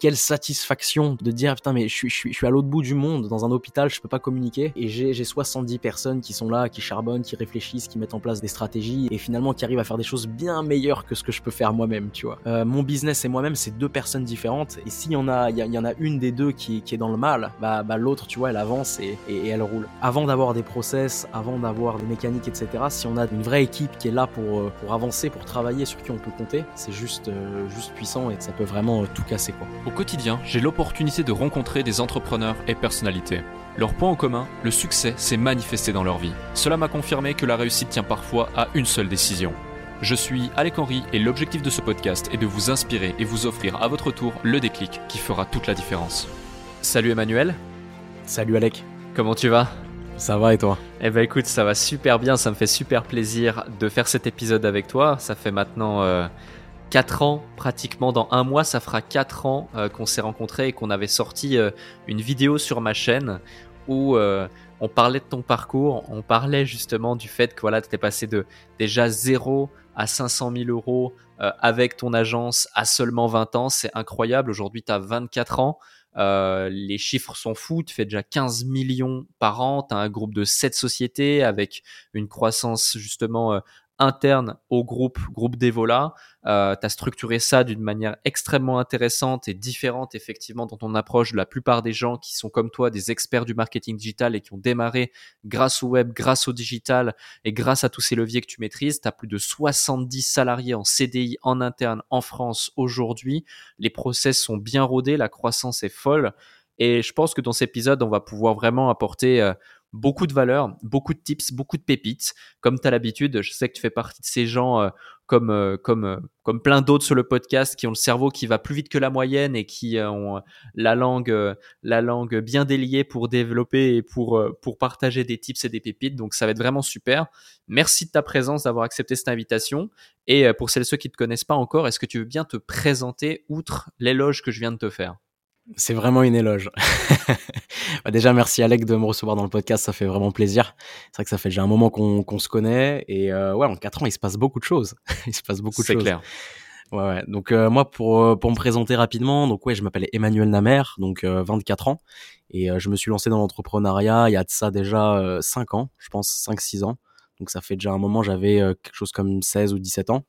quelle satisfaction de dire putain mais je suis, je suis, je suis à l'autre bout du monde dans un hôpital, je peux pas communiquer et j'ai 70 personnes qui sont là, qui charbonnent, qui réfléchissent, qui mettent en place des stratégies et finalement qui arrivent à faire des choses bien meilleures que ce que je peux faire moi-même, tu vois. Euh, mon business et moi-même c'est deux personnes différentes et s'il y en a, il y, en a une des deux qui, qui est dans le mal, bah, bah l'autre tu vois elle avance et, et, elle roule. Avant d'avoir des process, avant d'avoir des mécaniques etc. Si on a une vraie équipe qui est là pour euh, pour avancer, pour travailler, sur qui on peut compter, c'est juste euh, juste puissant et ça peut vraiment tout casser quoi. Au quotidien, j'ai l'opportunité de rencontrer des entrepreneurs et personnalités. Leur point en commun, le succès s'est manifesté dans leur vie. Cela m'a confirmé que la réussite tient parfois à une seule décision. Je suis Alec Henry et l'objectif de ce podcast est de vous inspirer et vous offrir à votre tour le déclic qui fera toute la différence. Salut Emmanuel. Salut Alec. Comment tu vas? Ça va et toi? Eh ben écoute, ça va super bien, ça me fait super plaisir de faire cet épisode avec toi. Ça fait maintenant... Euh, 4 ans, pratiquement dans un mois, ça fera 4 ans euh, qu'on s'est rencontrés et qu'on avait sorti euh, une vidéo sur ma chaîne où euh, on parlait de ton parcours, on parlait justement du fait que voilà, tu étais passé de déjà 0 à 500 000 euros avec ton agence à seulement 20 ans. C'est incroyable. Aujourd'hui, tu as 24 ans. les chiffres sont fous. Tu fais déjà 15 millions par an. Tu as un groupe de 7 sociétés avec une croissance justement interne au groupe, groupe d'Evola. Euh, tu as structuré ça d'une manière extrêmement intéressante et différente effectivement dans ton approche la plupart des gens qui sont comme toi des experts du marketing digital et qui ont démarré grâce au web, grâce au digital et grâce à tous ces leviers que tu maîtrises. Tu as plus de 70 salariés en CDI en interne en France aujourd'hui. Les process sont bien rodés, la croissance est folle. Et je pense que dans cet épisode, on va pouvoir vraiment apporter euh, beaucoup de valeur, beaucoup de tips, beaucoup de pépites. Comme tu as l'habitude, je sais que tu fais partie de ces gens euh, comme, euh, comme, euh, comme plein d'autres sur le podcast qui ont le cerveau qui va plus vite que la moyenne et qui ont la langue, la langue bien déliée pour développer et pour, pour partager des tips et des pépites. Donc ça va être vraiment super. Merci de ta présence, d'avoir accepté cette invitation. Et pour celles et ceux qui ne te connaissent pas encore, est-ce que tu veux bien te présenter outre l'éloge que je viens de te faire? C'est vraiment une éloge. Bah, déjà, merci Alec de me recevoir dans le podcast, ça fait vraiment plaisir. C'est vrai que ça fait déjà un moment qu'on se connaît et euh, ouais, en quatre ans, il se passe beaucoup de choses. il se passe beaucoup de choses. C'est clair. Ouais, ouais. Donc euh, moi, pour euh, pour me présenter rapidement, donc ouais, je m'appelle Emmanuel Namer, donc 24 ans, et je me suis lancé dans l'entrepreneuriat il y a de ça déjà 5 ans, je pense 5-6 ans. Donc ça fait déjà un moment, j'avais quelque chose comme 16 ou 17 ans.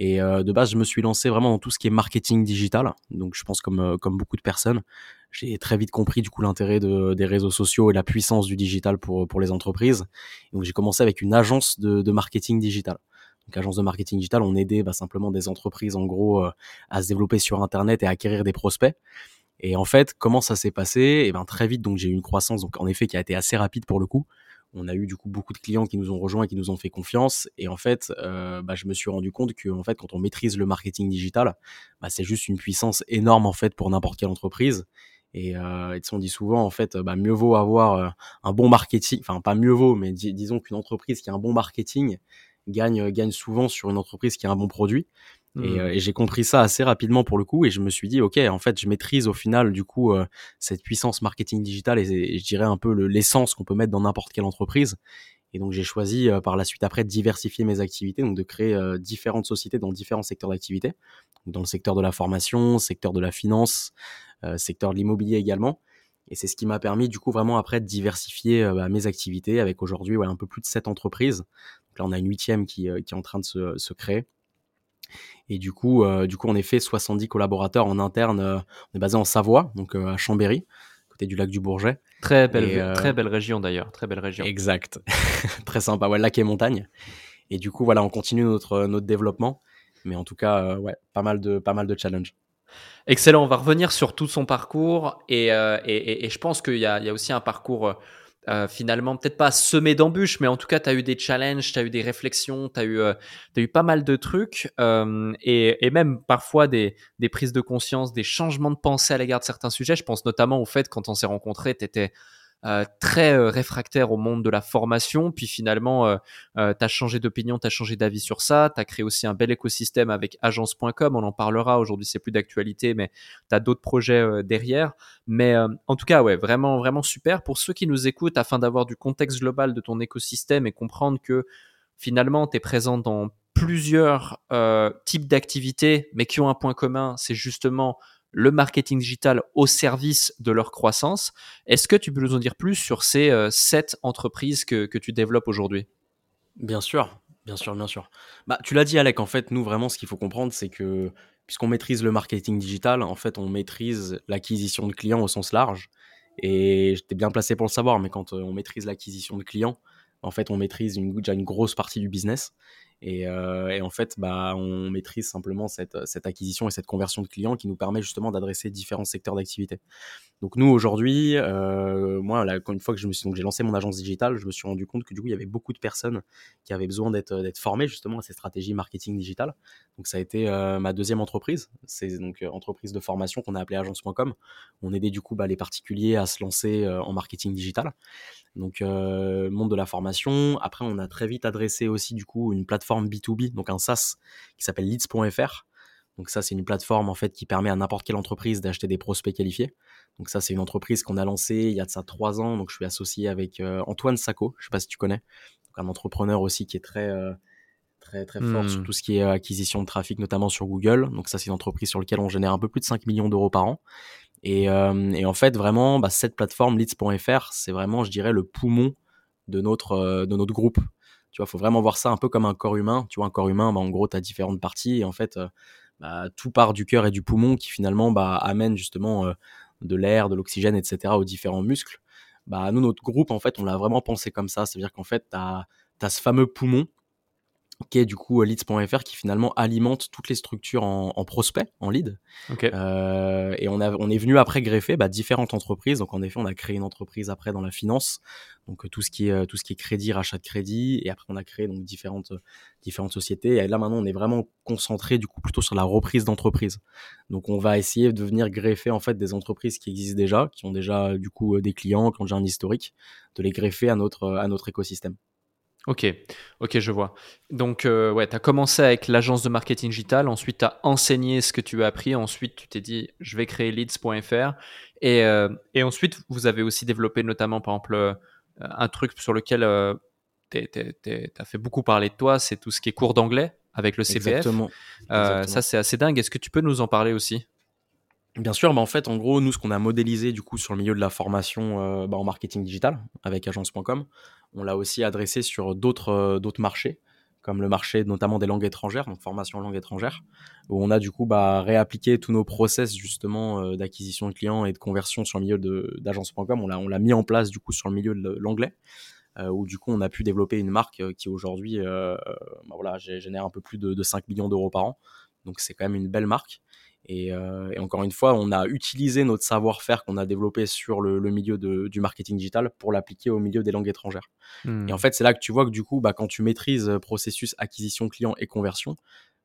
Et euh, de base, je me suis lancé vraiment dans tout ce qui est marketing digital. Donc, je pense comme euh, comme beaucoup de personnes, j'ai très vite compris du coup l'intérêt de, des réseaux sociaux et la puissance du digital pour pour les entreprises. donc, j'ai commencé avec une agence de, de marketing digital. Donc, agence de marketing digital, on aidait bah, simplement des entreprises en gros euh, à se développer sur Internet et à acquérir des prospects. Et en fait, comment ça s'est passé? Et eh ben très vite, donc j'ai eu une croissance, donc en effet, qui a été assez rapide pour le coup on a eu du coup beaucoup de clients qui nous ont rejoints et qui nous ont fait confiance. Et en fait, euh, bah, je me suis rendu compte que en fait, quand on maîtrise le marketing digital, bah, c'est juste une puissance énorme en fait pour n'importe quelle entreprise. Et, euh, et on dit souvent en fait, bah, mieux vaut avoir euh, un bon marketing, enfin pas mieux vaut, mais disons qu'une entreprise qui a un bon marketing gagne gagne souvent sur une entreprise qui a un bon produit. Mmh. Euh, et, j'ai compris ça assez rapidement pour le coup et je me suis dit ok en fait je maîtrise au final du coup euh, cette puissance marketing digital et, je dirais un peu l'essence qu'on peut mettre dans n'importe quelle entreprise. Et donc j'ai choisi euh, par la suite après de diversifier mes activités donc de créer différentes sociétés dans différents secteurs d'activité. Dans le secteur de la formation secteur de la finance secteur de l'immobilier également. Et c'est ce qui m'a permis du coup vraiment après de diversifier bah, mes activités avec aujourd'hui ouais, un peu plus de sept entreprises. Donc là on a une huitième qui, qui est en train de se, se créer et du coup, euh, du coup, on est fait 70 collaborateurs en interne. Euh, on est basé en Savoie, donc euh, à Chambéry, côté du lac du Bourget. Très belle, très belle région d'ailleurs, très belle région. Exact, très sympa. Ouais, lac et montagne. Et du coup, voilà, on continue notre notre développement, mais en tout cas, ouais, pas mal de pas mal de challenges. Excellent. On va revenir sur tout son parcours et, et, et, je pense qu'il y, y a, aussi un parcours euh, finalement, peut-être pas semé d'embûches, mais en tout cas, tu as eu des challenges, tu as eu des réflexions, tu as, eu, euh, eu pas mal de trucs, euh, et, et, même parfois des, des, prises de conscience, des changements de pensée à l'égard de certains sujets. Je pense notamment au fait, quand on s'est rencontrés, tu étais euh, très euh, réfractaire au monde de la formation. Puis finalement, euh, tu as changé d'opinion, tu as changé d'avis sur ça. Tu as créé aussi un bel écosystème avec agence.com. On en parlera. Aujourd'hui, c'est plus d'actualité, mais tu as d'autres projets derrière. Mais en tout cas, ouais, vraiment, vraiment super. Pour ceux qui nous écoutent, afin d'avoir du contexte global de ton écosystème et comprendre que finalement, tu es présent dans plusieurs types d'activités, mais qui ont un point commun, c'est justement le marketing digital au service de leur croissance. Est-ce que tu peux nous en dire plus sur ces euh, sept entreprises que, que tu développes aujourd'hui? Bien sûr, bien sûr, bien sûr. Bah, tu l'as dit, Alec, en fait, nous, vraiment, ce qu'il faut comprendre, c'est que puisqu'on maîtrise le marketing digital, en fait, on maîtrise l'acquisition de clients au sens large. Et j'étais bien placé pour le savoir, mais quand euh, on maîtrise l'acquisition de clients, en fait, on maîtrise déjà une grosse partie du business. Et, euh, et, en fait, bah, on maîtrise simplement cette, cette, acquisition et cette conversion de clients qui nous permet justement d'adresser différents secteurs d'activité. Donc nous aujourd'hui, euh, moi, là, une fois que je me suis donc j'ai lancé mon agence digitale, je me suis rendu compte que du coup il y avait beaucoup de personnes qui avaient besoin d'être d'être formées justement à ces stratégies marketing digital. Donc ça a été euh, ma deuxième entreprise, c'est donc euh, entreprise de formation qu'on a appelée agence.com. On aidait du coup bah, les particuliers à se lancer euh, en marketing digital. Donc monde de la formation. Après on a très vite adressé aussi du coup une plateforme B2B, donc un SaaS qui s'appelle leads.fr. Donc ça, c'est une plateforme en fait qui permet à n'importe quelle entreprise d'acheter des prospects qualifiés. Donc ça, c'est une entreprise qu'on a lancée il y a de ça trois ans. Donc je suis associé avec Antoine Sacco, je sais pas si tu connais, un entrepreneur aussi qui est très très très fort sur hmm. tout ce qui est acquisition de trafic, notamment sur Google. Donc ça, c'est une entreprise sur laquelle on génère un peu plus de 5 millions d'euros par an. Et, et, en fait, vraiment, bah, cette plateforme leads.fr, c'est vraiment, je dirais, le poumon de notre de notre groupe. Tu vois, faut vraiment voir ça un peu comme un corps humain. Tu vois, un corps humain, bah, en gros, tu as différentes parties. Et en fait, bah, tout part du cœur et du poumon qui finalement bah, amène justement euh, de l'air, de l'oxygène, etc. aux différents muscles. Bah, nous, notre groupe, en fait, on l'a vraiment pensé comme ça. C'est-à-dire qu'en fait, tu as, as, ce fameux poumon qui est du coup leads.fr qui finalement alimente toutes les structures en, en prospect, en lead. Euh, et on, a, on est venu après greffer bah, différentes entreprises. Donc en effet, on a créé une entreprise après dans la finance, donc tout ce qui est tout ce qui est crédit, rachat de crédit. Et après, on a créé donc différentes différentes sociétés. Et là maintenant, on est vraiment concentré du coup plutôt sur la reprise d'entreprise. Donc on va essayer de venir greffer en fait des entreprises qui existent déjà, qui ont déjà du coup des clients, qui ont déjà un historique, de les greffer à notre à notre écosystème. Ok, ok, je vois. Donc, euh, ouais, tu as commencé avec l'agence de marketing digital, ensuite tu as enseigné ce que tu as appris, ensuite tu t'es dit, je vais créer leads.fr, et, euh, et ensuite vous avez aussi développé notamment, par exemple, euh, un truc sur lequel tu as fait beaucoup parler de toi, c'est tout ce qui est cours d'anglais avec le CPF. Exactement. Ça, c'est assez dingue. Est-ce que tu peux nous en parler aussi? Bien sûr, en fait, en gros, nous, ce qu'on a modélisé du coup sur le milieu de la formation bah, en marketing digital avec agence.com, on l'a aussi adressé sur d'autres euh, d'autres marchés, comme le marché notamment des langues étrangères, donc formation en langue étrangère, où on a du coup bah, réappliqué tous nos process justement euh, d'acquisition de clients et de conversion sur le milieu d'agence.com. On l'a mis en place du coup sur le milieu de l'anglais. Euh, où du coup on a pu développer une marque qui aujourd'hui bah, génère un peu plus de, de 5 millions d'euros par an. Donc c'est quand même une belle marque. Euh, et, encore une fois, on a utilisé notre savoir-faire qu'on a développé sur le, milieu du marketing digital pour l'appliquer au milieu des langues étrangères. Et en hmm. fait, c'est là que tu vois que du coup, bah, quand tu maîtrises euh, processus acquisition client et conversion,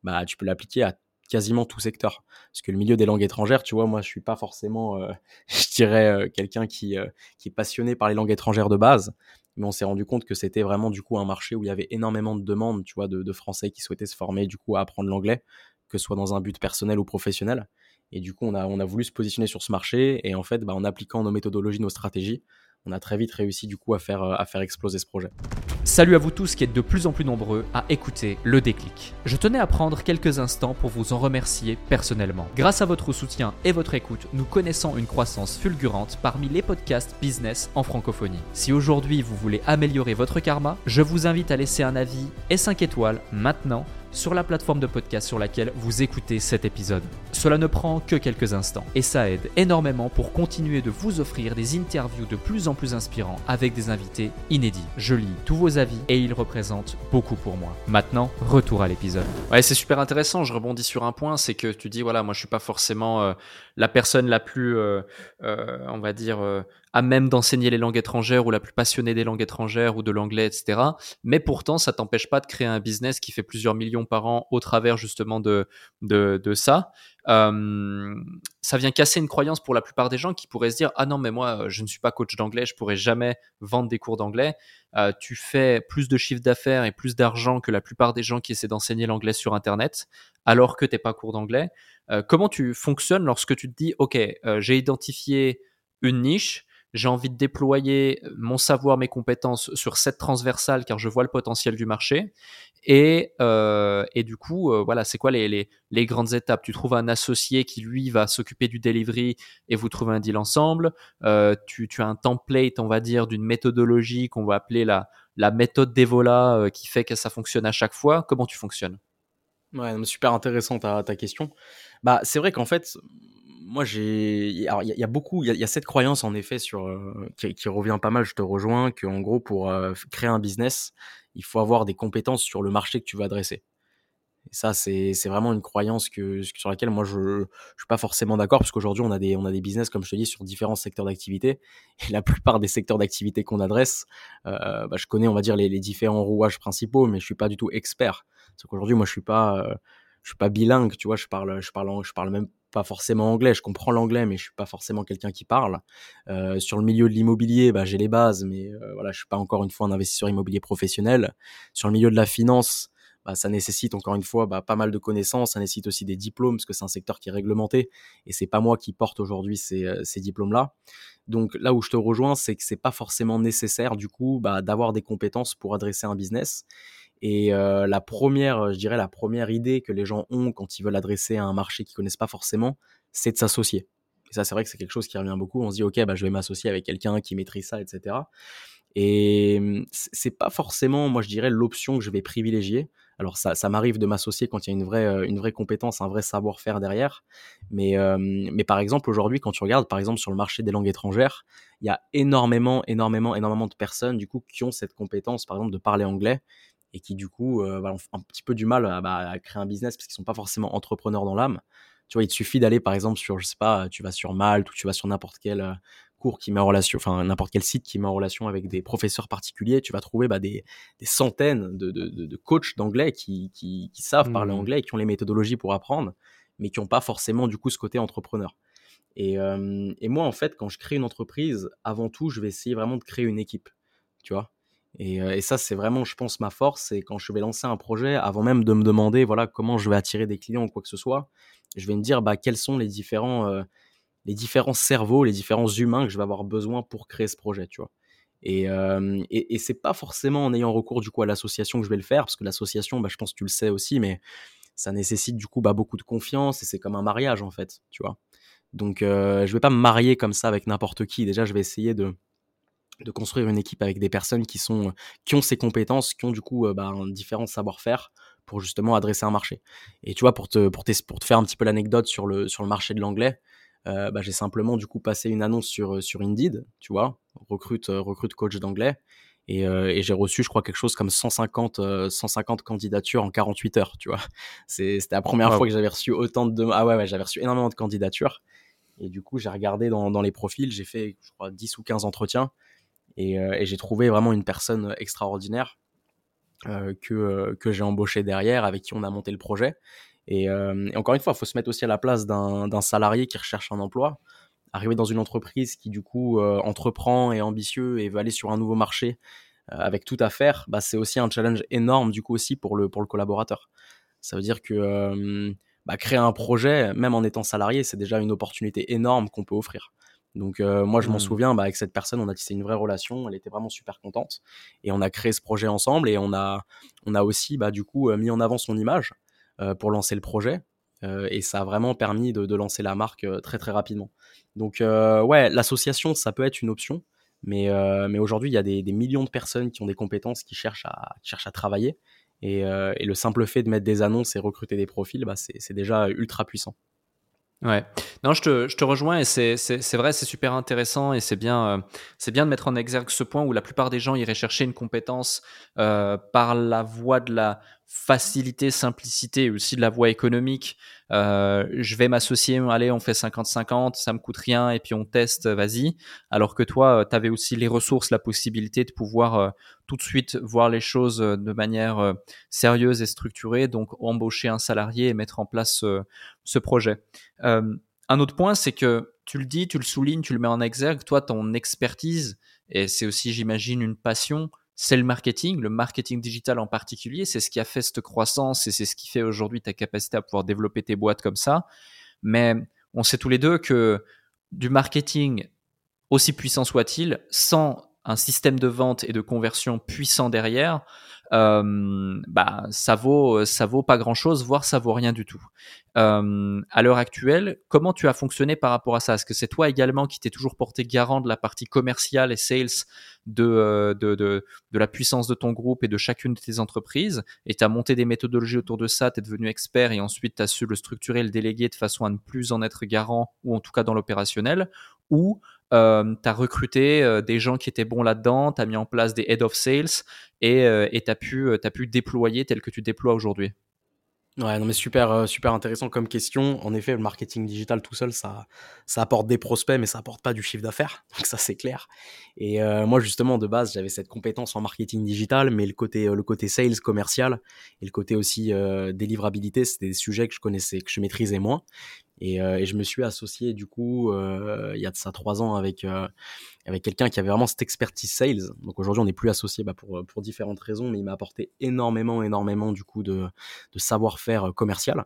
bah, tu peux l'appliquer à quasiment tout secteur. Parce que le milieu des langues étrangères, tu vois, moi, je suis pas forcément, euh, je dirais, quelqu'un qui, qui est passionné par les langues étrangères de base. Mais on s'est rendu compte que c'était vraiment du coup un marché où il y avait énormément de demandes, tu vois, de, de Français qui souhaitaient se former du coup à apprendre l'anglais que ce soit dans un but personnel ou professionnel. Et du coup, on a, on a voulu se positionner sur ce marché. Et en fait, bah, en appliquant nos méthodologies, nos stratégies, on a très vite réussi du coup à faire, à faire exploser ce projet. Salut à vous tous qui êtes de plus en plus nombreux à écouter le déclic. Je tenais à prendre quelques instants pour vous en remercier personnellement. Grâce à votre soutien et votre écoute, nous connaissons une croissance fulgurante parmi les podcasts business en francophonie. Si aujourd'hui vous voulez améliorer votre karma, je vous invite à laisser un avis et 5 étoiles maintenant sur la plateforme de podcast sur laquelle vous écoutez cet épisode. Cela ne prend que quelques instants et ça aide énormément pour continuer de vous offrir des interviews de plus en plus inspirants avec des invités inédits. Je lis tous vos avis et ils représentent beaucoup pour moi. Maintenant, retour à l'épisode. Ouais, c'est super intéressant. Je rebondis sur un point, c'est que tu dis voilà, moi je suis pas forcément euh, la personne la plus, euh, euh, on va dire, à même d'enseigner les langues étrangères ou la plus passionnée des langues étrangères ou de l'anglais, etc. Mais pourtant, ça t'empêche pas de créer un business qui fait plusieurs millions par an au travers justement de, de, de ça. Euh, ça vient casser une croyance pour la plupart des gens qui pourraient se dire ah non mais moi je ne suis pas coach d'anglais, je pourrais jamais vendre des cours d'anglais. Euh, tu fais plus de chiffre d'affaires et plus d'argent que la plupart des gens qui essaient d'enseigner l'anglais sur internet, alors que t'es pas cours d'anglais. Euh, comment tu fonctionnes lorsque tu te dis ok j'ai identifié une niche, j'ai envie de déployer mon savoir, mes compétences sur cette transversale car je vois le potentiel du marché. Et, euh, et du coup, euh, voilà, c'est quoi les, les, les, grandes étapes? Tu trouves un associé qui, lui, va s'occuper du delivery et vous trouvez un deal ensemble. Euh, tu, tu, as un template, on va dire, d'une méthodologie qu'on va appeler la, la méthode d'Evola euh, qui fait que ça fonctionne à chaque fois. Comment tu fonctionnes? Ouais, super intéressant ta, ta question. Bah, c'est vrai qu'en fait, moi j'ai alors il y, a beaucoup il y, a cette croyance en effet sur euh, qui, revient pas mal je te rejoins que en gros pour euh, créer un business il faut avoir des compétences sur le marché que tu vas adresser. Et ça c'est c'est vraiment une croyance que sur laquelle moi je je suis pas forcément d'accord parce qu'aujourd'hui on a des on a des business comme je te dis sur différents secteurs d'activité. Et la plupart des secteurs d'activité qu'on adresse euh, bah, je connais on va dire les, les, différents rouages principaux mais je suis pas du tout expert. Parce qu'aujourd'hui moi je suis pas euh, je suis pas bilingue, tu vois, je parle, je parle, je parle même pas forcément anglais. Je comprends l'anglais, mais je suis pas forcément quelqu'un qui parle. Euh, sur le milieu de l'immobilier, bah, j'ai les bases, mais euh, voilà, je suis pas encore une fois un investisseur immobilier professionnel. Sur le milieu de la finance, bah, ça nécessite encore une fois bah, pas mal de connaissances, ça nécessite aussi des diplômes parce que c'est un secteur qui est réglementé et c'est pas moi qui porte aujourd'hui ces, euh, ces diplômes-là. Donc là où je te rejoins, c'est que c'est pas forcément nécessaire du coup bah, d'avoir des compétences pour adresser un business. Et euh, la première, je dirais, la première idée que les gens ont quand ils veulent adresser à un marché qu'ils connaissent pas forcément, c'est de s'associer. Et ça, c'est vrai que c'est quelque chose qui revient beaucoup. On se dit, ok, bah, je vais m'associer avec quelqu'un qui maîtrise ça, etc. Et mmh, c'est pas forcément, moi, je dirais, l'option que je vais privilégier. Alors, ça, ça m'arrive de m'associer quand il y a une vraie, euh, une vraie compétence, un vrai savoir-faire derrière. Mais, euh, mais par exemple, aujourd'hui, quand tu regardes, par exemple, sur le marché des langues étrangères, il y a énormément, énormément, énormément de personnes, du coup, qui ont cette compétence, par exemple, de parler anglais et qui du coup euh, bah, ont un petit peu du mal bah, à, créer un business parce qu'ils sont pas forcément entrepreneurs dans l'âme. Tu vois, il te suffit d'aller par exemple sur, je sais pas, tu vas sur Malte ou tu vas sur n'importe quel euh, cours qui met en relation, enfin n'importe quel site qui met en relation avec des professeurs particuliers, tu vas trouver bah, des, des, centaines de, de, de, coachs d'anglais qui, qui, qui, savent parler mmh. anglais et qui ont les méthodologies pour apprendre, mais qui n'ont pas forcément du coup ce côté entrepreneur. Et, euh, et moi, en fait, quand je crée une entreprise, avant tout, je vais essayer vraiment de créer une équipe. Tu vois, euh, et, ça, c'est vraiment, je pense, ma force. C'est quand je vais lancer un projet, avant même de me demander voilà comment je vais attirer des clients ou quoi que ce soit, je vais me dire bah, quels sont les différents, euh, les différents cerveaux, les différents humains que je vais avoir besoin pour créer ce projet, tu vois. Et, euh, et, et c'est pas forcément en ayant recours du coup à l'association que je vais le faire, parce que l'association, bah, je pense que tu le sais aussi, mais ça nécessite du coup bah, beaucoup de confiance et c'est comme un mariage en fait, tu vois. Donc euh, je vais pas me marier comme ça avec n'importe qui. Déjà, je vais essayer de de construire une équipe avec des personnes qui sont qui ont ces compétences, qui ont du coup bah, un différent savoir-faire pour justement adresser un marché. Et tu vois, pour te pour pour te faire un petit peu l'anecdote sur le sur le marché de l'anglais, euh, bah, j'ai simplement du coup passé une annonce sur sur Indeed, tu vois, recrute recrute coach d'anglais. Et, euh, et j'ai reçu, je crois, quelque chose comme 150, 150 candidatures en 48 heures, tu vois. C'était la première fois que j'avais reçu autant de... Ah ouais, ouais j'avais reçu énormément de candidatures. Et du coup, j'ai regardé dans, dans les profils, j'ai fait, je crois, 10 ou 15 entretiens. Euh, et, j'ai trouvé vraiment une personne extraordinaire euh, que, euh, que j'ai embauché derrière, avec qui on a monté le projet. Et, encore une fois, il faut se mettre aussi à la place d'un salarié qui recherche un emploi. Arriver dans une entreprise qui, du coup, entreprend, est ambitieux et veut aller sur un nouveau marché avec tout à faire, bah, c'est aussi un challenge énorme, du coup, aussi pour le, pour le collaborateur. Ça veut dire que bah, créer un projet, même en étant salarié, c'est déjà une opportunité énorme qu'on peut offrir. Donc euh, moi je m'en mmh. souviens, bah, avec cette personne, on a tissé une vraie relation. Elle était vraiment super contente et on a créé ce projet ensemble et on a on a aussi bah, du coup euh, mis en avant son image euh, pour lancer le projet et ça a vraiment permis de, de lancer la marque très très rapidement. Donc ouais, l'association ça peut être une option, mais mais aujourd'hui il y a des, des, millions de personnes qui ont des compétences qui cherchent à qui cherchent à travailler et, et le simple fait de mettre des annonces et recruter des profils, bah, c'est déjà ultra puissant. Ouais, non, je te, rejoins et c'est, vrai, c'est super intéressant et c'est bien, euh, bien de mettre en exergue ce point où la plupart des gens iraient chercher une compétence euh, par la voie de la facilité, simplicité aussi de la voie économique. Euh, je vais m'associer, allez, on fait 50-50, ça me coûte rien et puis on teste, vas-y. Alors que toi, euh, tu avais aussi les ressources, la possibilité de pouvoir euh, tout de suite voir les choses euh, de manière sérieuse et structurée, donc embaucher un salarié et mettre en place ce projet. un autre point, c'est que tu le dis, tu le soulignes, tu le mets en exergue, toi, ton expertise, et c'est aussi, j'imagine, une passion, c'est le marketing, le marketing digital en particulier, c'est ce qui a fait cette croissance et c'est ce qui fait aujourd'hui ta capacité à pouvoir développer tes boîtes comme ça. Mais on sait tous les deux que du marketing aussi puissant soit-il, sans un système de vente et de conversion puissant derrière, euh, bah ça vaut ça vaut pas grand chose, voire ça vaut rien du tout. Euh, à l'heure actuelle, comment tu as fonctionné par rapport à ça? Est-ce que c'est toi également qui t'es toujours porté garant de la partie commerciale et sales de, euh, de, de, de, la puissance de ton groupe et de chacune de tes entreprises? Et tu as monté des méthodologies autour de ça, tu es devenu expert et ensuite tu as su le structurer, le déléguer de façon à ne plus en être garant ou en tout cas dans l'opérationnel? Ou euh, tu as recruté euh, des gens qui étaient bons là-dedans, tu as mis en place des head of sales et euh, tu as, pu, as pu déployer tel que tu déploies aujourd'hui Ouais, non mais super, euh, super intéressant comme question. En effet, le marketing digital tout seul, ça, ça apporte des prospects, mais ça apporte pas du chiffre d'affaires. Donc ça, c'est clair. Et euh, moi, justement, de base, j'avais cette compétence en marketing digital, mais le côté, euh, le côté sales, commercial, et le côté aussi délivrabilité, c'était des sujets que je connaissais, que je maîtrisais moins. Et, et je me suis associé du coup il y a de ça trois ans avec avec quelqu'un qui avait vraiment cette expertise sales. Donc aujourd'hui, on n'est plus associé bah, pour, pour différentes raisons, mais il m'a apporté énormément, énormément du coup de, de savoir-faire commercial.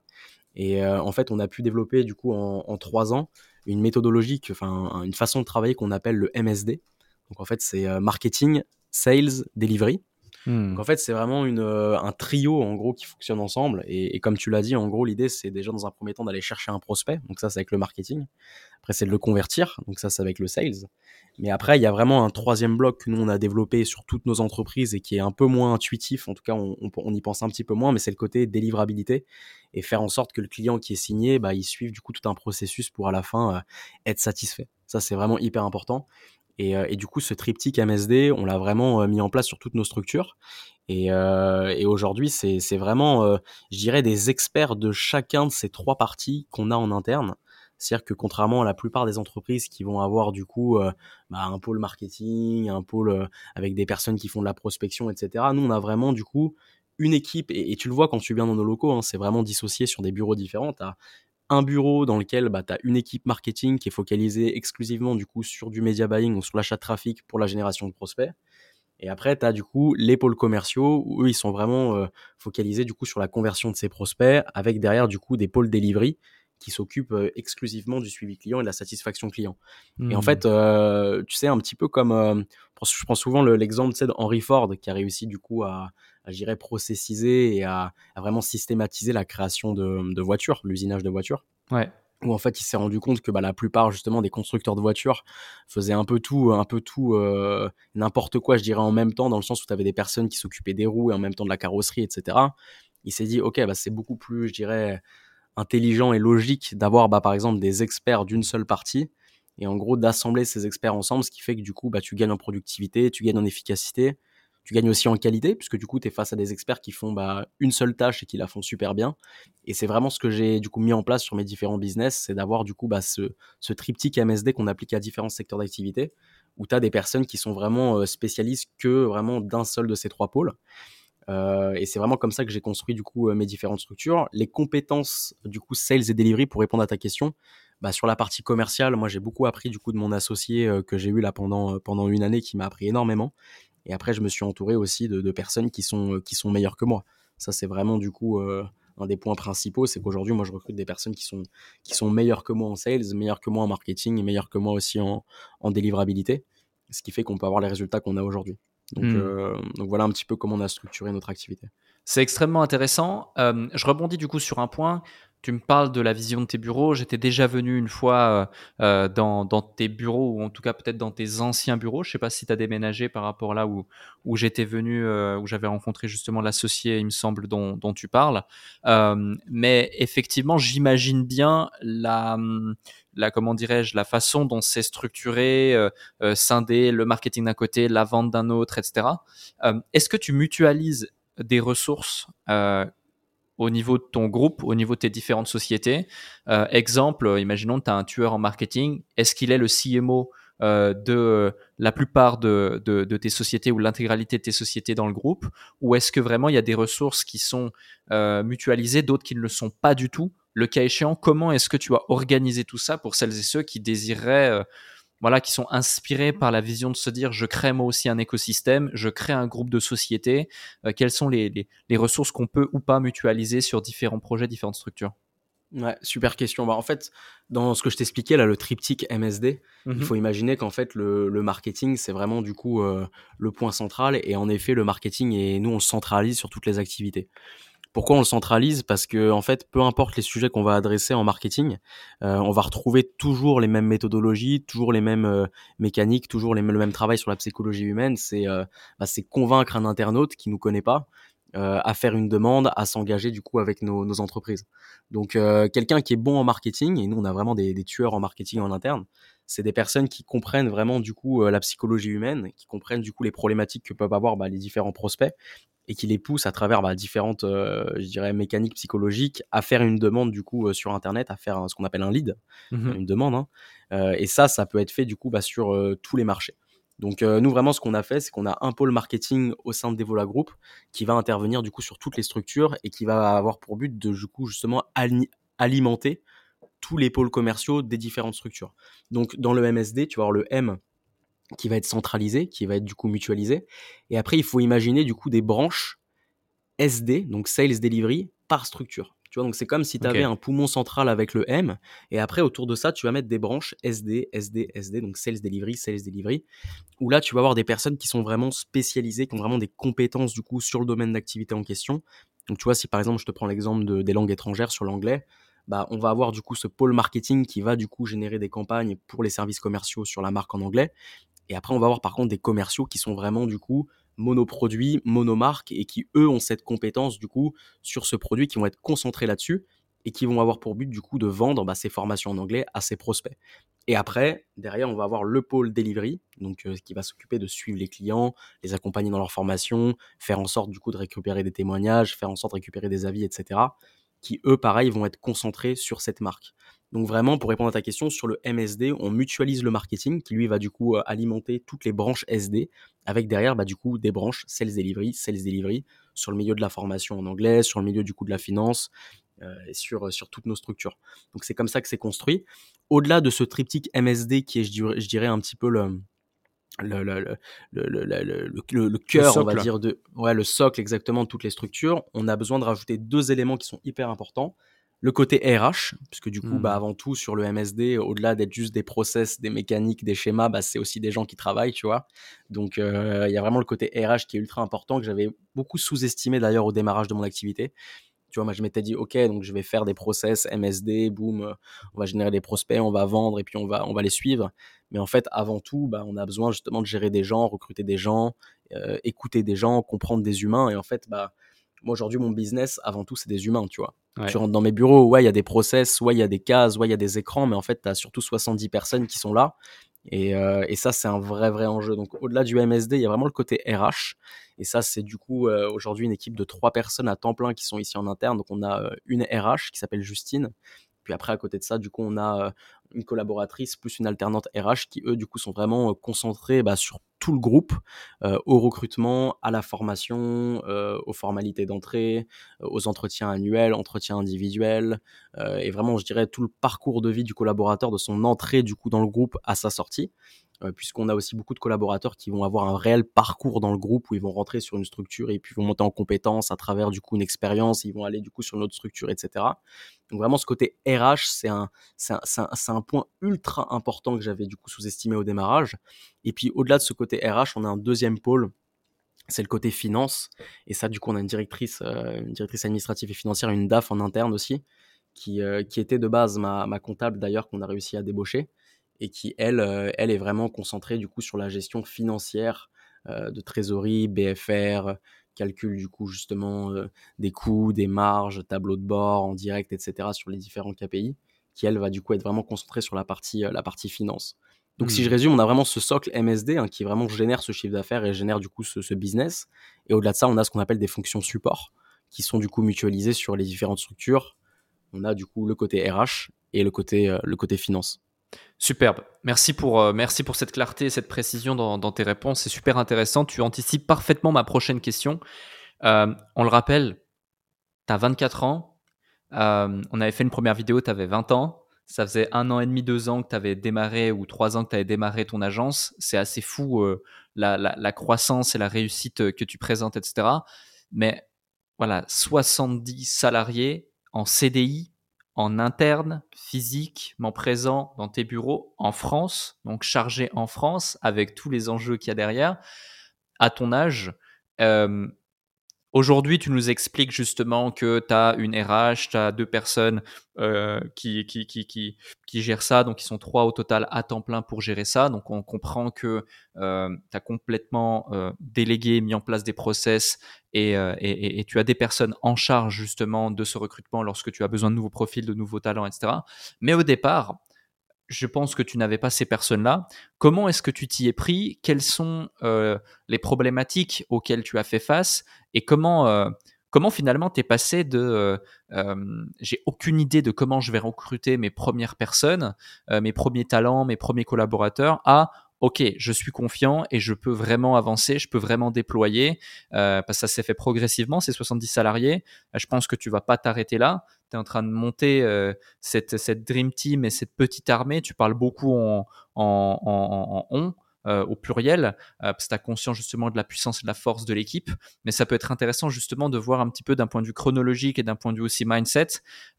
Et euh, en fait, on a pu développer du coup en, en trois ans une méthodologie, enfin une façon de travailler qu'on appelle le MSD. Donc en fait, c'est euh, marketing, sales, delivery. Hmm. Donc en fait, c'est vraiment une, euh, un trio en gros qui fonctionne ensemble. Et, comme tu l'as dit, en gros, l'idée c'est déjà dans un premier temps d'aller chercher un prospect. Donc ça, c'est avec le marketing. Après, c'est de le convertir. Donc ça, c'est avec le sales. Mais après, il y a vraiment un troisième bloc que nous, on a développé sur toutes nos entreprises et qui est un peu moins intuitif. En tout cas, on, on, y pense un petit peu moins, mais c'est le côté délivrabilité et faire en sorte que le client qui est signé, bah, il suive du coup tout un processus pour à la fin euh, être satisfait. Ça, c'est vraiment hyper important. Et, euh, et, du coup, ce triptyque MSD, on l'a vraiment euh, mis en place sur toutes nos structures. Et, euh, et aujourd'hui, c'est vraiment, je dirais, des experts de chacun de ces trois parties qu'on a en interne. C'est-à-dire que contrairement à la plupart des entreprises qui vont avoir du coup euh, bah, un pôle marketing, un pôle euh, avec des personnes qui font de la prospection, etc. Nous, on a vraiment du coup une équipe, et, tu le vois quand tu viens dans nos locaux, hein, c'est vraiment dissocié sur des bureaux différents. Un bureau dans lequel bah, tu as une équipe marketing qui est focalisée exclusivement du coup sur du media buying ou sur l'achat de trafic pour la génération de prospects. Et après, tu as du coup les pôles commerciaux où eux, ils sont vraiment euh, focalisés du coup sur la conversion de ces prospects avec derrière du coup des pôles delivery qui s'occupe euh, exclusivement du suivi client et de la satisfaction client. Et en hmm. fait, euh, tu sais, un petit peu comme, je prends souvent l'exemple le, d'Henry Ford qui a réussi du coup à, à j'irais, processiser et à, à, vraiment systématiser la création de, de voitures, l'usinage de voitures. Ouais où en fait il s'est rendu compte que bah, la plupart justement des constructeurs de voitures faisaient un peu tout, un peu tout, euh, n'importe quoi, je dirais en même temps, dans le sens où tu avais des personnes qui s'occupaient des roues et en même temps de la carrosserie, etc. Il s'est dit ok, bah, c'est beaucoup plus, je dirais, intelligent et logique d'avoir bah, par exemple des experts d'une seule partie et en gros d'assembler ces experts ensemble, ce qui fait que du coup bah, tu gagnes en productivité, tu gagnes en efficacité, tu gagnes aussi en qualité puisque du coup tu es face à des experts qui font bah, une seule tâche et qui la font super bien et c'est vraiment ce que j'ai du coup mis en place sur mes différents business, c'est d'avoir du coup bah, ce, ce triptyque MSD qu'on applique à différents secteurs d'activité où tu as des personnes qui sont vraiment euh, spécialistes que vraiment d'un seul de ces trois pôles. Euh, et c'est vraiment comme ça que j'ai construit du coup euh, mes différentes structures. Les compétences du coup sales et delivery pour répondre à ta question. Bah, sur la partie commerciale, moi j'ai beaucoup appris du coup de mon associé que j'ai eu là pendant pendant une année qui m'a appris énormément. Et après je me suis entouré aussi de, de personnes qui sont qui sont meilleures que moi. Ça c'est vraiment du coup un des points principaux, c'est qu'aujourd'hui moi je recrute des personnes qui sont qui sont meilleures que moi en sales, meilleures que moi en marketing et meilleures que moi aussi en en délivrabilité. Ce qui fait qu'on peut avoir les résultats qu'on a aujourd'hui. Donc, hmm. euh, donc, voilà un petit peu comment on a structuré notre activité. C'est extrêmement intéressant. Euh, je rebondis du coup sur un point. Tu me parles de la vision de tes bureaux. J'étais déjà venu une fois euh, euh dans, dans, tes bureaux, ou en tout cas peut-être dans tes anciens bureaux. Je sais pas si tu as déménagé par rapport là où, où j'étais venu, euh, où j'avais rencontré justement l'associé, il me semble, dont, dont tu parles. Euh, mais effectivement, j'imagine bien la, la comment dirais-je, la façon dont c'est structuré, euh, scindé, le marketing d'un côté, la vente d'un autre, etc. Est-ce que tu mutualises des ressources euh, au niveau de ton groupe, au niveau de tes différentes sociétés. Euh, exemple, imaginons que tu as un tueur en marketing. Est-ce qu'il est le CMO euh, de la plupart de, de, de tes sociétés ou l'intégralité de tes sociétés dans le groupe? Ou est-ce que vraiment il y a des ressources qui sont euh, mutualisées, d'autres qui ne le sont pas du tout? Le cas échéant, comment est-ce que tu as organisé tout ça pour celles et ceux qui désireraient euh, voilà, qui sont inspirés par la vision de se dire je crée moi aussi un écosystème, je crée un groupe de sociétés, euh, quelles sont les, les, les ressources qu'on peut ou pas mutualiser sur différents projets, différentes structures? Ouais, super question. Bah, en fait, dans ce que je t'expliquais là, le triptyque MSD, il Mhm. faut imaginer qu'en fait le, le marketing c'est vraiment du coup euh, le point central et en effet le marketing et nous on le centralise sur toutes les activités. Pourquoi on le centralise? Parce que en fait, peu importe les sujets qu'on va adresser en marketing, euh, on va retrouver toujours les mêmes méthodologies, toujours les mêmes euh, mécaniques, toujours le même travail sur la psychologie humaine. C'est euh, bah, convaincre un internaute qui nous connaît pas euh, à faire une demande, à s'engager du coup avec nos, nos entreprises. Donc euh, quelqu'un qui est bon en marketing, et nous on a vraiment des, des tueurs en marketing en interne, c'est des personnes qui comprennent vraiment du coup euh, la psychologie humaine, qui comprennent du coup les problématiques que peuvent avoir bah, les différents prospects et qui les poussent à travers bah, différentes, euh, je dirais, mécaniques psychologiques à faire une demande du coup euh, sur Internet, à faire un- ce qu'on appelle un lead, Mhm. une demande. hein. Euh, et ça, ça peut être fait du coup bah, sur euh, tous les marchés. Donc nous vraiment ce qu'on a fait, c'est qu'on a un pôle marketing au sein de Devola Group qui va intervenir du coup sur toutes les structures et qui va avoir pour but de du coup justement ali- alimenter tous les pôles commerciaux des différentes structures. Donc dans le MSD, tu vas avoir le M qui va être centralisé, qui va être du coup mutualisé. Et après, il faut imaginer du coup des branches SD, donc Sales Delivery, par structure. Tu vois, donc c'est comme si tu avais un poumon central avec le M, et après, autour de ça, tu vas mettre des branches SD, SD, SD, donc Sales Delivery, Sales Delivery, où là, tu vas avoir des personnes qui sont vraiment spécialisées, qui ont vraiment des compétences, du coup, sur le domaine d'activité en question. Donc, tu vois, si par exemple, je te prends l'exemple de, des langues étrangères sur l'anglais, bah, on va avoir du coup ce pôle marketing qui va du coup générer des campagnes pour les services commerciaux sur la marque en anglais. Et après, on va avoir par contre des commerciaux qui sont vraiment du coup monoproduits, monomarques et qui eux ont cette compétence du coup sur ce produit, qui vont être concentrés là-dessus et qui vont avoir pour but du coup de vendre bah, ces formations en anglais à ses prospects. Et après, derrière, on va avoir le pôle delivery, donc euh, qui va s'occuper de suivre les clients, les accompagner dans leur formation, faire en sorte du coup de récupérer des témoignages, faire en sorte de récupérer des avis, etc. Qui eux, pareil, vont être concentrés sur cette marque. Donc vraiment, pour répondre à ta question, sur le MSD, on mutualise le marketing qui lui va du coup euh, alimenter toutes les branches SD avec derrière bah, du coup des branches Sales Delivery, Sales Delivery sur le milieu de la formation en anglais, sur le milieu du coup de la finance euh, et sur, toutes nos structures. Donc c'est comme ça que c'est construit. Au-delà de ce triptyque MSD qui est, je dirais un petit peu le, le, le, le, le, cœur, on va dire, de, ouais, le socle exactement de toutes les structures, on a besoin de rajouter deux éléments qui sont hyper importants. Le côté RH, puisque du coup, bah, avant tout, sur le MSD, au-delà d'être juste des process, des mécaniques, des schémas, bah, c'est aussi des gens qui travaillent, tu vois. Donc, euh, il y a vraiment le côté RH qui est ultra important, que j'avais beaucoup sous-estimé d'ailleurs au démarrage de mon activité. Tu vois, moi, je m'étais dit, OK, donc je vais faire des process MSD, boum, euh, on va générer des prospects, on va vendre et puis on va, on va les suivre. Mais en fait, avant tout, bah, on a besoin justement de gérer des gens, recruter des gens, euh, écouter des gens, comprendre des humains. Et en fait, bah, moi, aujourd'hui, mon business, avant tout, c'est des humains, tu vois. Ouais. Tu rentres dans mes bureaux, ouais, il y a des process, ouais, il y a des cases, ouais, il y a des écrans, mais en fait, tu as surtout 70 personnes qui sont là. Et, euh, et ça, c'est un vrai, vrai enjeu. Donc, au-delà du MSD, il y a vraiment le côté RH. Et ça, c'est du coup euh, aujourd'hui une équipe de trois personnes à temps plein qui sont ici en interne. Donc, on a euh, une RH qui s'appelle Justine. Puis après, à côté de ça, du coup, on a euh, une collaboratrice plus une alternante RH qui, eux, du coup, sont vraiment concentrés bah, sur tout le groupe, au recrutement, à la formation, aux formalités d'entrée, aux entretiens annuels, entretiens individuels, et vraiment, je dirais, tout le parcours de vie du collaborateur, de son entrée, du coup, dans le groupe à sa sortie puisqu'on a aussi beaucoup de collaborateurs qui vont avoir un réel parcours dans le groupe où ils vont rentrer sur une structure et puis vont monter en compétences à travers du coup une expérience, ils vont aller du coup sur une autre structure, etc. Donc vraiment ce côté RH, c'est un, c'est un, un, un point ultra important que j'avais du coup sous-estimé au démarrage. Et puis au-delà de ce côté RH, on a un deuxième pôle c'est le côté finance. Et ça, du coup, on a une directrice, euh, une directrice administrative et financière, une DAF en interne aussi, qui, euh, qui était de base ma, ma comptable d'ailleurs, qu'on a réussi à débaucher, et qui, elle, euh, elle est vraiment concentrée du coup sur la gestion financière euh, de trésorerie, BFR, calcul du coup justement euh, des coûts, des marges, tableau de bord en direct, etc. sur les différents KPI, qui elle va du coup être vraiment concentrée sur la partie, la partie finance. Donc, si je résume, on a vraiment ce socle MSD hein, qui vraiment génère ce chiffre d'affaires et génère du coup ce, ce business. Et au-delà de ça, on a ce qu'on appelle des fonctions support qui sont du coup mutualisées sur les différentes structures. On a du coup le côté RH et le côté, euh, le côté finance. Superbe. Merci pour, euh, merci pour cette clarté et cette précision dans, tes réponses. C'est super intéressant. Tu anticipes parfaitement ma prochaine question. Euh, on le rappelle, tu as 24 ans. Euh, on avait fait une première vidéo, tu avais 20 ans. Ça faisait un an et demi, deux ans que tu avais démarré ou trois ans que tu avais démarré ton agence. C'est assez fou la, la, la, croissance et la réussite que tu présentes, etc. Mais voilà, 70 salariés en CDI en interne, physiquement présent dans tes bureaux en France, donc chargé en France avec tous les enjeux qu'il y a derrière. À ton âge, euh, Aujourd'hui, tu nous expliques justement que tu as une RH, tu as deux personnes euh, qui, gèrent ça, donc ils sont trois au total à temps plein pour gérer ça. Donc on comprend que euh, tu as complètement euh, délégué, mis en place des process et, et, tu as des personnes en charge justement de ce recrutement lorsque tu as besoin de nouveaux profils, de nouveaux talents, etc. Mais au départ, je pense que tu n'avais pas ces personnes-là. Comment est-ce que tu t'y es pris? Quelles sont euh, les problématiques auxquelles tu as fait face? Et comment, euh, comment finalement t'es passé de euh, euh, j'ai aucune idée de comment je vais recruter mes premières personnes, euh, mes premiers talents, mes premiers collaborateurs à ok, je suis confiant et je peux vraiment avancer, je peux vraiment déployer, euh, parce que ça s'est fait progressivement, ces 70 salariés. Je pense que tu vas pas t'arrêter là. Tu es en train de monter euh, cette, cette Dream Team et cette petite armée. Tu parles beaucoup en, en, en, en on. Euh, au pluriel, euh, parce que tu as conscience justement de la puissance et de la force de l'équipe. Mais ça peut être intéressant justement de voir un petit peu d'un point de vue chronologique et d'un point de vue aussi mindset,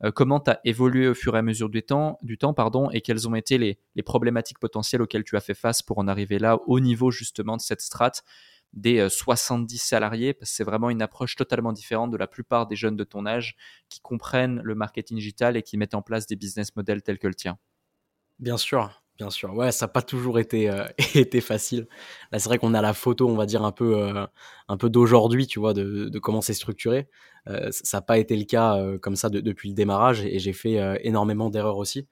euh, comment tu as évolué au fur et à mesure du temps, du temps pardon, et quelles ont été les, les problématiques potentielles auxquelles tu as fait face pour en arriver là, au niveau justement de cette strate des 70 salariés, parce que c'est vraiment une approche totalement différente de la plupart des jeunes de ton âge qui comprennent le marketing digital et qui mettent en place des business models tels que le tien. Bien sûr, Bien sûr, ouais, ça n'a pas toujours été, euh, été facile. Là, c'est vrai qu'on a la photo, on va dire, un peu, euh, peu d'aujourd'hui, tu vois, de, comment c'est structuré. Euh, ça n'a pas été le cas euh, comme ça de, depuis le démarrage et j'ai fait euh, énormément d'erreurs aussi.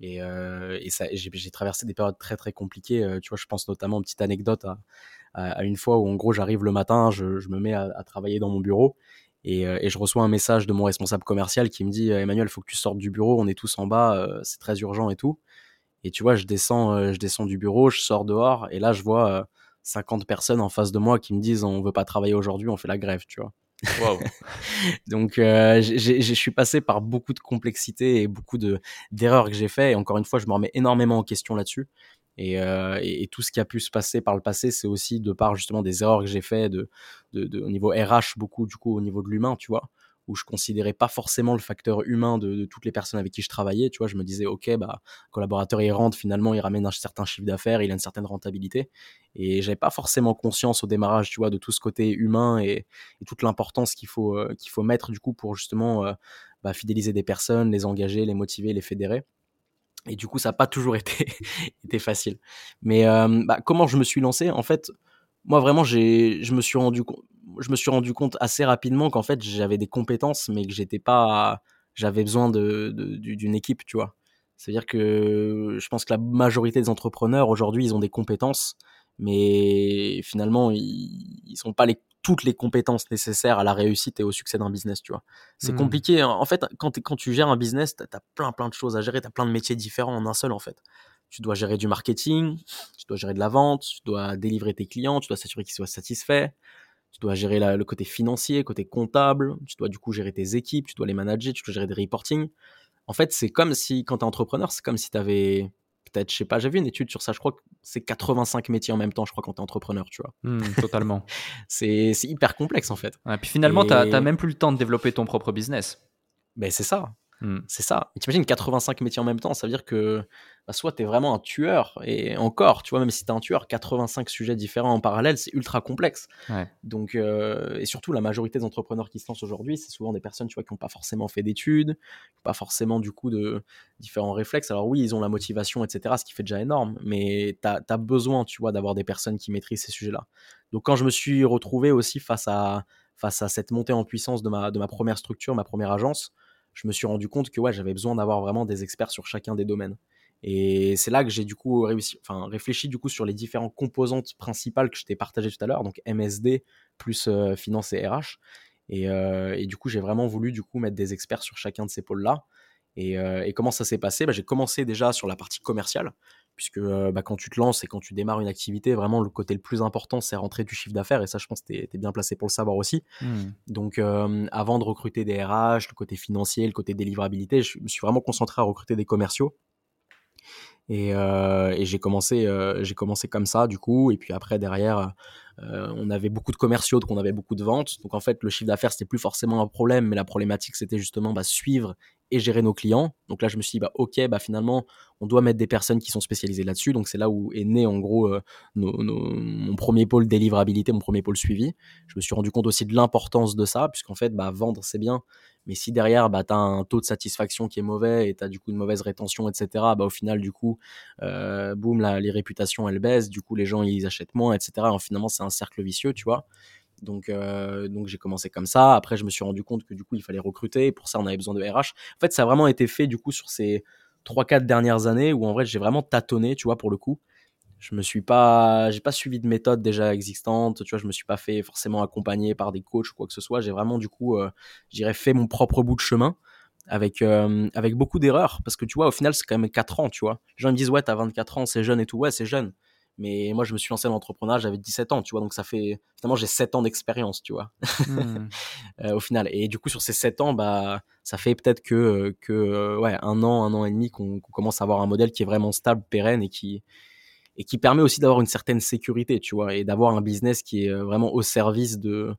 Et, euh, et j'ai, traversé des périodes très très compliquées. tu vois, je pense notamment petite anecdote à, à, à, une fois où en gros j'arrive le matin, je, je me mets à, à, travailler dans mon bureau et, et, je reçois un message de mon responsable commercial qui me dit Emmanuel, il faut que tu sortes du bureau, on est tous en bas, c'est très urgent et tout. Et tu vois, je descends, euh, je descends du bureau, je sors dehors, et là, je vois euh, 50 personnes en face de moi qui me disent on veut pas travailler aujourd'hui, on fait la grève, tu vois. Wow. Donc, euh, je suis passé par beaucoup de complexité et beaucoup de d'erreurs que j'ai fait. Et encore une fois, je me remets énormément en question là-dessus. Et, euh, et, tout ce qui a pu se passer par le passé, c'est aussi de part justement des erreurs que j'ai fait de, de, au niveau RH, beaucoup du coup au niveau de l'humain, tu vois où je considérais pas forcément le facteur humain de, toutes les personnes avec qui je travaillais. Tu vois, je me disais, ok, bah, collaborateur, il rentre, finalement, il ramène un certain chiffre d'affaires, il a une certaine rentabilité. Et j'avais pas forcément conscience au démarrage, tu vois, de tout ce côté humain et, et toute l'importance qu'il faut, euh, qu'il faut mettre, du coup, pour justement euh, bah, fidéliser des personnes, les engager, les motiver, les fédérer. Et du coup, ça n'a pas toujours été, été facile. Mais euh, bah, comment je me suis lancé? En fait, moi, vraiment, j'ai, je me suis rendu compte je me suis rendu compte assez rapidement qu'en fait j'avais des compétences mais que j'étais pas j'avais besoin de, d'une équipe tu vois c'est à dire que je pense que la majorité des entrepreneurs aujourd'hui ils ont des compétences mais finalement ils, ils sont pas les toutes les compétences nécessaires à la réussite et au succès d'un business, tu vois. C'est mmh. compliqué. En fait, quand, quand tu gères un business, tu as, plein, plein de choses à gérer. Tu as plein de métiers différents en un seul, en fait. Tu dois gérer du marketing, tu dois gérer de la vente, tu dois délivrer tes clients, tu dois s'assurer qu'ils soient satisfaits, tu dois gérer la, le côté financier, côté comptable, tu dois du coup gérer tes équipes, tu dois les manager, tu dois gérer des reporting. En fait, c'est comme si, quand tu es entrepreneur, c'est comme si tu avais peut-être, je sais pas, j'ai vu une étude sur ça, je crois que c'est 85 métiers en même temps, je crois, quand tu es entrepreneur, tu vois. Mmh, totalement. c'est hyper complexe, en fait. Et puis finalement, et... n'as même plus le temps de développer ton propre business. Ben, c'est ça. Mmh. C'est ça. T'imagines 85 métiers en même temps, ça veut dire que bah, soit tu es vraiment un tueur, et encore, tu vois, même si tu es un tueur, 85 sujets différents en parallèle, c'est ultra complexe. Ouais. Donc, euh, et surtout, la majorité des entrepreneurs qui se lancent aujourd'hui, c'est souvent des personnes, tu vois, qui n'ont pas forcément fait d'études, pas forcément, du coup, de différents réflexes. Alors oui, ils ont la motivation, etc., ce qui fait déjà énorme, mais tu as, as, besoin, tu vois, d'avoir des personnes qui maîtrisent ces sujets-là. Donc, quand je me suis retrouvé aussi face à, face à cette montée en puissance de ma, de ma première structure, ma première agence, je me suis rendu compte que ouais, j'avais besoin d'avoir vraiment des experts sur chacun des domaines. Et c'est là que j'ai du coup réfléchi du coup sur les différentes composantes principales que je t'ai partagées tout à l'heure, donc MSD plus euh, finance et RH. Et, euh, et du coup, j'ai vraiment voulu du coup mettre des experts sur chacun de ces pôles-là. Et, euh, comment ça s'est passé? Bah, J'ai commencé déjà sur la partie commerciale, puisque euh, bah, quand tu te lances et quand tu démarres une activité, vraiment le côté le plus important, c'est rentrer du chiffre d'affaires, et ça, je pense que tu es, bien placé pour le savoir aussi. Mmh. Donc, euh, avant de recruter des RH, le côté financier, le côté délivrabilité, je me suis vraiment concentré à recruter des commerciaux. Et, euh, et j'ai commencé, euh, j'ai commencé comme ça, du coup. Et puis après, derrière, on avait beaucoup de commerciaux, donc on avait beaucoup de ventes. Donc en fait, le chiffre d'affaires, c'était plus forcément un problème, mais la problématique, c'était justement bah, suivre et gérer nos clients. Donc là, je me suis dit, bah, ok, bah, finalement, on doit mettre des personnes qui sont spécialisées là-dessus. Donc c'est là où est né en gros euh, mon premier pôle délivrabilité, mon premier pôle suivi. Je me suis rendu compte aussi de l'importance de ça, puisqu'en fait, bah, vendre, c'est bien. Mais si derrière, bah, tu as un taux de satisfaction qui est mauvais et tu as du coup une mauvaise rétention, etc., bah, au final, du coup, euh, boum, les réputations, elles baissent. Du coup, les gens, ils achètent moins, etc. Finalement, c'est un cercle vicieux, tu vois. Donc, euh, donc j'ai commencé comme ça. Après, je me suis rendu compte que du coup, il fallait recruter. Pour ça, on avait besoin de RH. En fait, ça a vraiment été fait du coup sur ces 3-4 dernières années où en vrai, j'ai vraiment tâtonné, tu vois, pour le coup. Je me suis pas, j'ai pas suivi de méthode déjà existante. Tu vois, je me suis pas fait forcément accompagner par des coachs ou quoi que ce soit. J'ai vraiment du coup, euh, j'irais fait mon propre bout de chemin avec euh, avec beaucoup d'erreurs parce que tu vois, au final, c'est quand même 4 ans, tu vois. Les gens me disent ouais, t'as 24 ans, c'est jeune et tout. Ouais, c'est jeune. Mais moi, je me suis lancé dans l'entrepreneuriat, j'avais 17 ans, tu vois. Donc, ça fait. Finalement, j'ai 7 ans d'expérience, tu vois. Hmm. euh, au final. Et du coup, sur ces 7 ans, bah, ça fait peut-être que, que ouais, un an, un an et demi qu'on commence à avoir un modèle qui est vraiment stable, pérenne et qui, et qui permet aussi d'avoir une certaine sécurité, tu vois, et d'avoir un business qui est euh, vraiment au service de,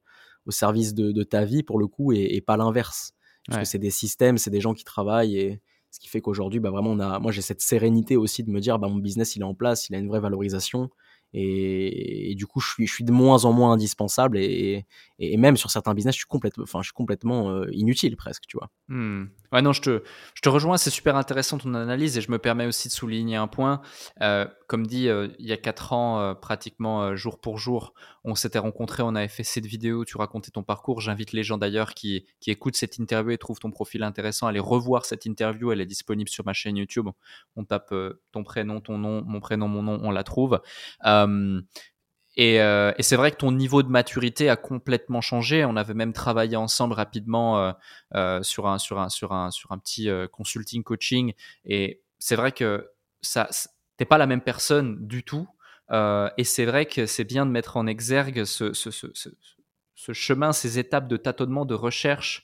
au service de, de ta vie, pour le coup, et, et pas l'inverse. Parce que c'est des systèmes, c'est des gens qui travaillent et ce qui fait qu'aujourd'hui, bah, vraiment, on a, moi, j'ai cette sérénité aussi de me dire, bah, mon business, il est en place, il a une vraie valorisation. Et, du coup, je suis, de moins en moins indispensable. Et, même sur certains business, je suis je suis complètement euh, inutile presque, tu vois. Hmm. Ouais, non, je te, je te rejoins. C'est super intéressant ton analyse. Et je me permets aussi de souligner un point. Euh, comme dit, euh, il y a quatre ans, pratiquement jour pour jour, on s'était rencontrés, on avait fait cette vidéo, tu racontais ton parcours. J'invite les gens d'ailleurs qui, qui écoutent cette interview et trouvent ton profil intéressant à aller revoir cette interview. Elle est disponible sur ma chaîne YouTube. On tape ton prénom, ton nom, mon prénom, mon nom, on la trouve. Euh, et, c'est vrai que ton niveau de maturité a complètement changé. On avait même travaillé ensemble rapidement euh, euh, sur, un, sur, un, sur, un, sur un petit consulting coaching. Et c'est vrai que ça, t'es pas la même personne du tout. et c'est vrai que c'est bien de mettre en exergue ce, chemin, ces étapes de tâtonnement, de recherche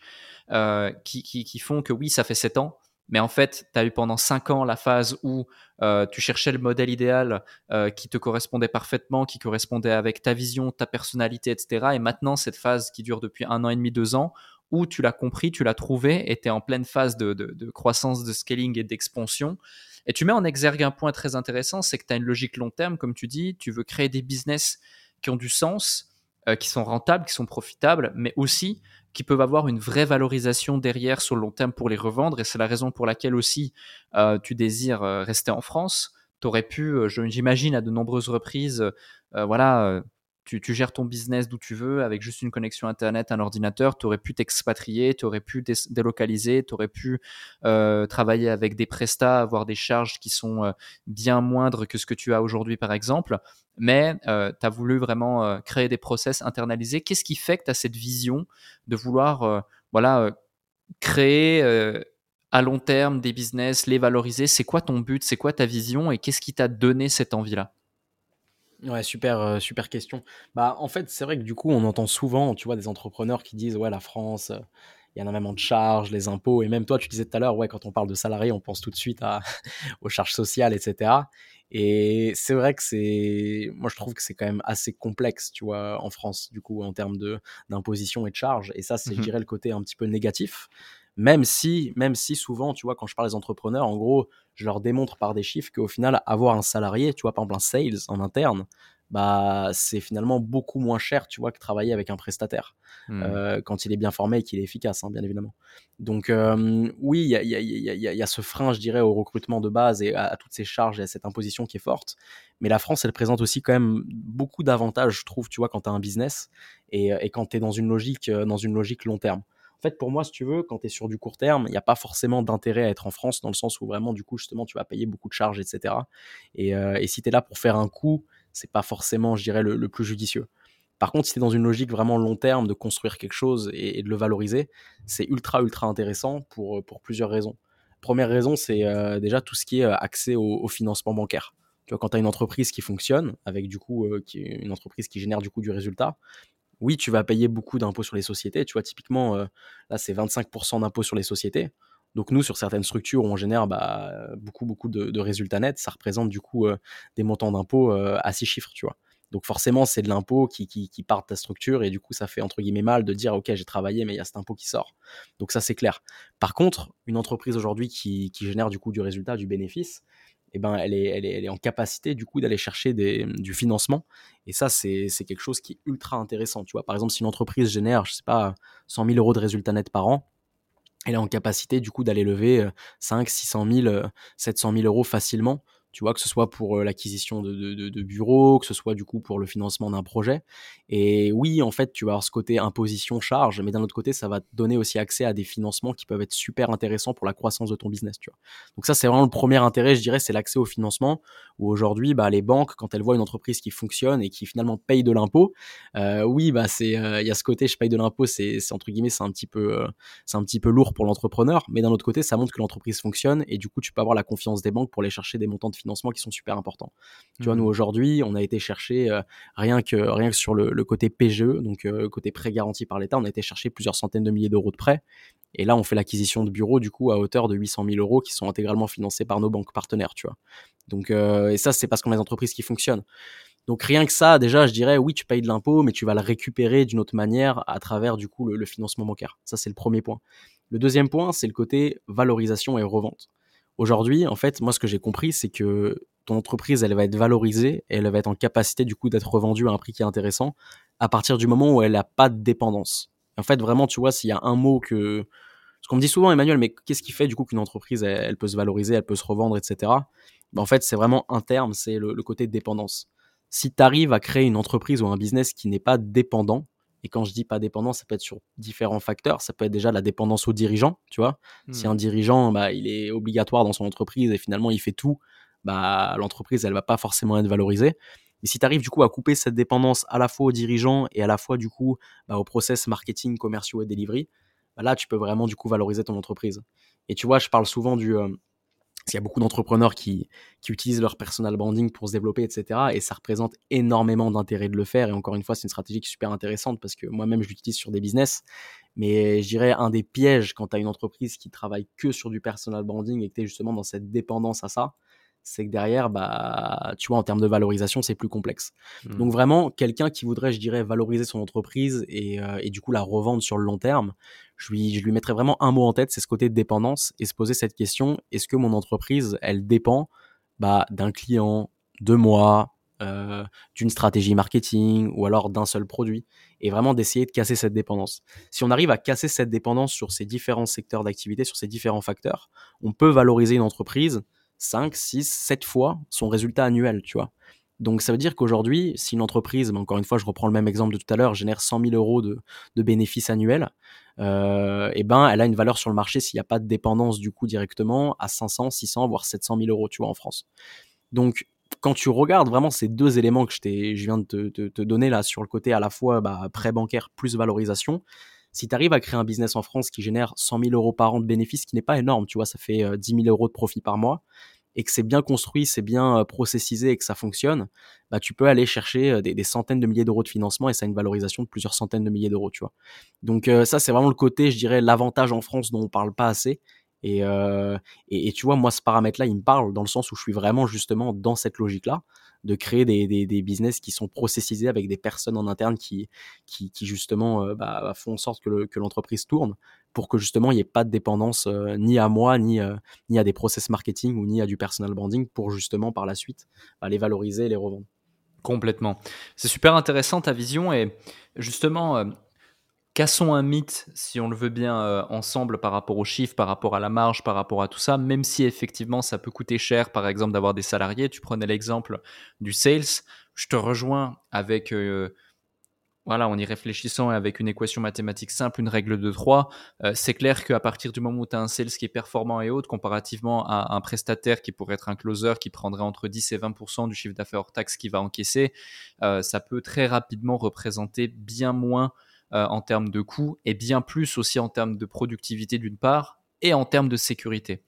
qui, qui, font que oui, ça fait sept ans, mais en fait, tu as eu pendant cinq ans la phase où euh, tu cherchais le modèle idéal euh, qui te correspondait parfaitement, qui correspondait avec ta vision, ta personnalité, etc. Et maintenant, cette phase qui dure depuis un an et demi, deux ans, où tu l'as compris, tu l'as trouvé, et tu es en pleine phase de, croissance, de scaling et d'expansion. Et tu mets en exergue un point très intéressant, c'est que tu as une logique long terme, comme tu dis, tu veux créer des business qui ont du sens, euh, qui sont rentables, qui sont profitables, mais aussi qui peuvent avoir une vraie valorisation derrière sur le long terme pour les revendre. Et c'est la raison pour laquelle aussi euh, tu désires euh, rester en France. Tu aurais pu, euh, j'imagine, à de nombreuses reprises, voilà, tu, gères ton business d'où tu veux avec juste une connexion Internet, un ordinateur. Tu aurais pu t'expatrier, tu aurais pu délocaliser, tu aurais pu travailler avec des prestats, avoir des charges qui sont bien moindres que ce que tu as aujourd'hui, par exemple. Mais tu as voulu vraiment créer des process internalisés. Qu'est-ce qui fait que tu as cette vision de vouloir voilà, créer à long terme des business, les valoriser? C'est quoi ton but? C'est quoi ta vision? Et qu'est-ce qui t'a donné cette envie-là? Ouais, super, euh, super question. Bah, en fait, c'est vrai que du coup, on entend souvent, tu vois, des entrepreneurs qui disent, ouais, la France, euh, il y a énormément de charges, les impôts, et même toi, tu disais tout à l'heure, ouais, quand on parle de salariés, on pense tout de suite à, aux charges sociales, etc. Et c'est vrai que c'est, moi, je trouve que c'est quand même assez complexe, tu vois, en France, du coup, en termes de d'imposition et de charges. Et ça, c'est, je mmh dirais, le côté un petit peu négatif. Même si, même si souvent, tu vois, quand je parle des entrepreneurs, en gros, je leur démontre par des chiffres qu'au final, avoir un salarié, tu vois, par exemple un sales en interne, bah c'est finalement beaucoup moins cher, tu vois, que travailler avec un prestataire mmh. euh, quand il est bien formé et qu'il est efficace, hein, bien évidemment. Donc euh, oui, il y a, y, a, y, a, y a, ce frein, je dirais, au recrutement de base et à, toutes ces charges et à cette imposition qui est forte. Mais la France, elle présente aussi quand même beaucoup d'avantages, je trouve, tu vois, quand tu as un business et, et quand tu es dans une logique, euh, dans une logique long terme. En fait, pour moi, si tu veux, quand tu es sur du court terme, il n'y a pas forcément d'intérêt à être en France dans le sens où vraiment, du coup, justement, tu vas payer beaucoup de charges, etc. Et, euh, et si tu es là pour faire un coup, c'est pas forcément, je dirais, le, plus judicieux. Par contre, si tu es dans une logique vraiment long terme de construire quelque chose et, de le valoriser, c'est ultra, ultra intéressant pour, pour plusieurs raisons. Première raison, c'est euh, déjà tout ce qui est euh, accès au, financement bancaire. Tu vois, quand tu as une entreprise qui fonctionne, avec du coup, qui une entreprise qui génère du coup du résultat, oui, tu vas payer beaucoup d'impôts sur les sociétés. Tu vois, typiquement, euh, là, c'est 25% d'impôts sur les sociétés. Donc nous, sur certaines structures où on génère bah, beaucoup, beaucoup de, résultats nets, ça représente du coup euh, des montants d'impôts euh, à six chiffres, tu vois. Donc forcément, c'est de l'impôt qui, part de ta structure et du coup, ça fait entre guillemets mal de dire, OK, j'ai travaillé, mais il y a cet impôt qui sort. Donc ça, c'est clair. Par contre, une entreprise aujourd'hui qui, qui génère du coup du résultat, du bénéfice, eh ben, elle, est, elle, est, elle est en capacité du coup d'aller chercher des, du financement. Et ça, c'est quelque chose qui est ultra intéressant. Tu vois, par exemple, si une entreprise génère, je sais pas, 100 000 euros de résultats nets par an, elle est en capacité du coup d'aller lever 5, 600 000, 700 000 euros facilement tu vois, que ce soit pour l'acquisition de, de, bureaux, que ce soit du coup pour le financement d'un projet. Et oui, en fait, tu vas avoir ce côté imposition, charge, mais d'un autre côté, ça va te donner aussi accès à des financements qui peuvent être super intéressants pour la croissance de ton business, tu vois. Donc ça, c'est vraiment le premier intérêt, je dirais, c'est l'accès au financement, où aujourd'hui, bah, les banques, quand elles voient une entreprise qui fonctionne et qui finalement paye de l'impôt, euh, oui, bah, c'est, il y a ce côté, je paye de l'impôt, c'est, entre guillemets, c'est un petit peu, c'est un petit peu lourd pour l'entrepreneur, mais d'un autre côté, ça montre que l'entreprise fonctionne et du coup, tu peux avoir la confiance des banques pour aller chercher des montants de financement qui sont super importants. Tu vois, nous mmh. aujourd'hui, on a été chercher euh, rien que rien que sur le, côté PGE, donc euh, côté prêt garanti par l'État, on a été chercher plusieurs centaines de milliers d'euros de prêts. Et là, on fait l'acquisition de bureaux du coup à hauteur de 800 000 euros qui sont intégralement financés par nos banques partenaires, tu vois. Donc, euh, et ça, c'est parce qu'on a des entreprises qui fonctionnent. Donc rien que ça, déjà, je dirais, oui, tu payes de l'impôt, mais tu vas le récupérer d'une autre manière à travers du coup le financement bancaire. Ça, c'est le premier point. Le deuxième point, c'est le côté valorisation et revente. Aujourd'hui, en fait, moi, ce que j'ai compris, c'est que ton entreprise, elle va être valorisée et elle va être en capacité, du coup, d'être revendue à un prix qui est intéressant à partir du moment où elle n'a pas de dépendance. En fait, vraiment, tu vois, s'il y a un mot que... Ce qu'on me dit souvent, Emmanuel, mais qu'est-ce qui fait, du coup, qu'une entreprise, elle, peut se valoriser, elle peut se revendre, etc. Ben, en fait, c'est vraiment un terme, c'est le, le côté dépendance. Si tu arrives à créer une entreprise ou un business qui n'est pas dépendant, et quand je dis pas dépendant, ça peut être sur différents facteurs. Ça peut être déjà la dépendance au dirigeant, tu vois. Si hmm. un dirigeant, bah, il est obligatoire dans son entreprise et finalement il fait tout, bah, l'entreprise, elle va pas forcément être valorisée. Mais si tu arrives du coup à couper cette dépendance à la fois au dirigeant et à la fois du coup bah, au process marketing, commerciaux et delivery, bah, là tu peux vraiment du coup valoriser ton entreprise. Et tu vois, je parle souvent du, euh, il y a beaucoup d'entrepreneurs qui, qui utilisent leur personal branding pour se développer, etc. Et ça représente énormément d'intérêt de le faire. Et encore une fois, c'est une stratégie qui est super intéressante parce que moi-même, je l'utilise sur des business. Mais je dirais un des pièges quand tu as une entreprise qui travaille que sur du personal branding et que tu es justement dans cette dépendance à ça, c'est que derrière, bah, tu vois, en termes de valorisation, c'est plus complexe. Mmh. Donc vraiment, quelqu'un qui voudrait, je dirais, valoriser son entreprise et, euh, et, du coup la revendre sur le long terme, je lui, je lui mettrais vraiment un mot en tête, c'est ce côté de dépendance et se poser cette question est-ce que mon entreprise, elle dépend bah, d'un client, de moi, euh, d'une stratégie marketing ou alors d'un seul produit et vraiment d'essayer de casser cette dépendance. Si on arrive à casser cette dépendance sur ces différents secteurs d'activité, sur ces différents facteurs, on peut valoriser une entreprise 5, 6, 7 fois son résultat annuel, tu vois. Donc ça veut dire qu'aujourd'hui, si une entreprise, mais encore une fois, je reprends le même exemple de tout à l'heure, génère 100 000 euros de, bénéfices annuels, euh, eh ben elle a une valeur sur le marché s'il n'y a pas de dépendance du coup directement à 500, 600, voire 700 000 euros, tu vois, en France. Donc quand tu regardes vraiment ces deux éléments que je, je viens de te, te, donner là sur le côté à la fois bah, prêt bancaire plus valorisation, si tu arrives à créer un business en France qui génère 100 000 euros par an de bénéfices, ce qui n'est pas énorme, tu vois, ça fait 10 euh, 000 euros de profit par mois, et que c'est bien construit, c'est bien euh, processisé et que ça fonctionne, bah, tu peux aller chercher euh, des, centaines de milliers d'euros de financement et ça a une valorisation de plusieurs centaines de milliers d'euros, tu vois. Donc ça, c'est vraiment le côté, je dirais, l'avantage en France dont on parle pas assez. Et, et, et, tu vois, moi, ce paramètre-là, il me parle dans le sens où je suis vraiment justement dans cette logique-là de créer des, des, des, business qui sont processisés avec des personnes en interne qui, qui, justement euh, bah, font en sorte que l'entreprise tourne pour que justement il n'y ait pas de dépendance euh, ni à moi, ni, euh, ni à des process marketing ou ni à du personal branding pour justement par la suite bah, les valoriser et les revendre. Complètement. C'est super intéressant ta vision et justement, cassons un mythe, si on le veut bien, euh, ensemble par rapport aux chiffres, par rapport à la marge, par rapport à tout ça, même si effectivement ça peut coûter cher, par exemple, d'avoir des salariés. Tu prenais l'exemple du sales. Je te rejoins avec, euh, voilà, en y réfléchissant et avec une équation mathématique simple, une règle de 3. Euh, c'est clair qu'à partir du moment où tu as un sales qui est performant et haute, comparativement à un prestataire qui pourrait être un closer qui prendrait entre 10 et 20% du chiffre d'affaires hors taxe qu'il va encaisser, ça peut très rapidement représenter bien moins en termes de coûts et bien plus aussi en termes de productivité d'une part et en termes de sécurité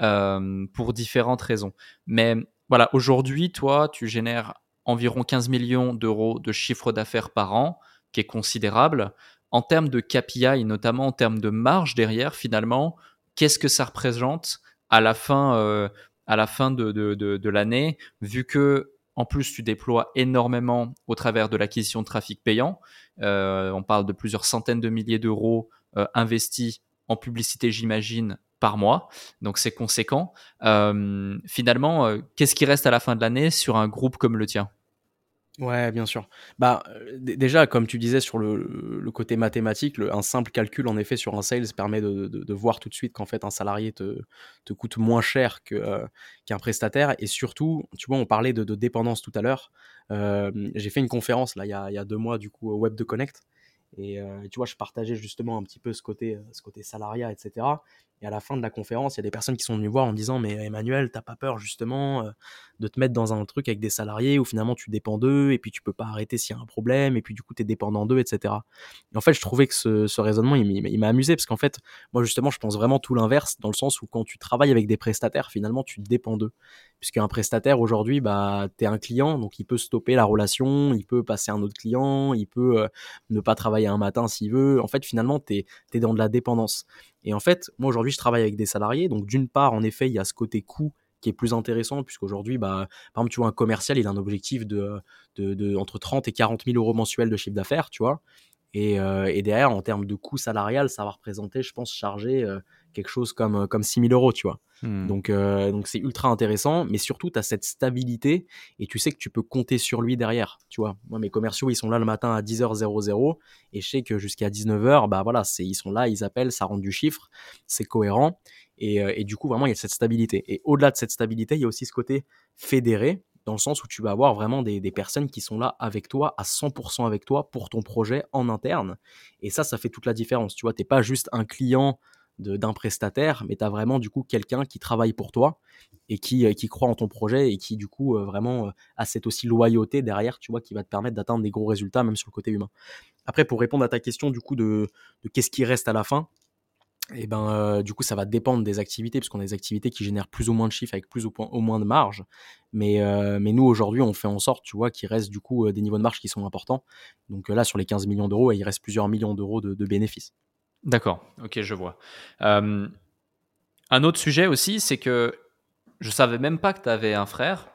euh, pour différentes raisons. Mais voilà, aujourd'hui, toi, tu génères environ 15 millions d'euros de chiffre d'affaires par an, qui est considérable. En termes de KPI, notamment en termes de marge derrière, finalement, qu'est-ce que ça représente à la fin, euh, à la fin de, de, de l'année, vu que en plus, tu déploies énormément au travers de l'acquisition de trafic payant. Euh, on parle de plusieurs centaines de milliers d'euros euh, investis en publicité, j'imagine, par mois. Donc c'est conséquent. Euh, finalement, qu'est-ce qui reste à la fin de l'année sur un groupe comme le tien? Ouais, bien sûr. Bah, euh, déjà, comme tu disais sur le, le côté mathématique, un simple calcul en effet sur un sales permet de, voir tout de suite qu'en fait un salarié te, te coûte moins cher euh, qu'un prestataire. Et surtout, tu vois, on parlait de, dépendance tout à l'heure. Euh, j'ai fait une conférence là il y, a, deux mois du coup au Web de Connect. Et tu vois, je partageais justement un petit peu ce côté, ce côté salariat, etc. Et à la fin de la conférence, il y a des personnes qui sont venues voir en disant Mais Emmanuel, t'as pas peur justement euh, de te mettre dans un truc avec des salariés où finalement tu dépends d'eux et puis tu peux pas arrêter s'il y a un problème et puis du coup tu es dépendant d'eux, etc. Et en fait, je trouvais que ce, raisonnement, il, m'a amusé parce qu'en fait, moi justement, je pense vraiment tout l'inverse dans le sens où quand tu travailles avec des prestataires, finalement, tu dépends d'eux. Puisqu'un prestataire aujourd'hui, bah, tu es un client, donc il peut stopper la relation, il peut passer à un autre client, il peut euh, ne pas travailler un matin s'il veut. En fait, finalement, tu es, es dans de la dépendance. Et en fait, moi aujourd'hui, je travaille avec des salariés. Donc d'une part, en effet, il y a ce côté coût qui est plus intéressant, puisqu'aujourd'hui, bah, par exemple, tu vois, un commercial, il a un objectif de, de, entre 30 et 40 000 euros mensuels de chiffre d'affaires, tu vois. Et, euh, et, derrière, en termes de coût salarial, ça va représenter, je pense, charger euh, quelque chose comme, euh, comme 6 000 euros, tu vois. Hmm. Donc, euh, donc c'est ultra intéressant, mais surtout, tu as cette stabilité et tu sais que tu peux compter sur lui derrière, tu vois. Moi, mes commerciaux, ils sont là le matin à 10h00 et je sais que jusqu'à 19h, bah voilà, c'est, ils sont là, ils appellent, ça rend du chiffre, c'est cohérent. Et, et, du coup, vraiment, il y a cette stabilité. Et au-delà de cette stabilité, il y a aussi ce côté fédéré dans le sens où tu vas avoir vraiment des, des, personnes qui sont là avec toi, à 100% avec toi pour ton projet en interne. Et ça, ça fait toute la différence. Tu vois, t'es pas juste un client d'un prestataire, mais tu as vraiment du coup quelqu'un qui travaille pour toi et qui, euh, qui croit en ton projet et qui du coup euh, vraiment euh, a cette aussi loyauté derrière, tu vois, qui va te permettre d'atteindre des gros résultats même sur le côté humain. Après, pour répondre à ta question du coup de, qu'est-ce qui reste à la fin, et eh ben du coup ça va dépendre des activités puisqu'on a des activités qui génèrent plus ou moins de chiffres avec plus ou, moins de marge. Mais mais nous aujourd'hui on fait en sorte tu vois qu'il reste du coup des niveaux de marge qui sont importants. Donc là sur les 15 millions d'euros il reste plusieurs millions d'euros de, de, bénéfices d'accord. Ok je vois. Un autre sujet aussi c'est que je savais même pas que tu avais un frère.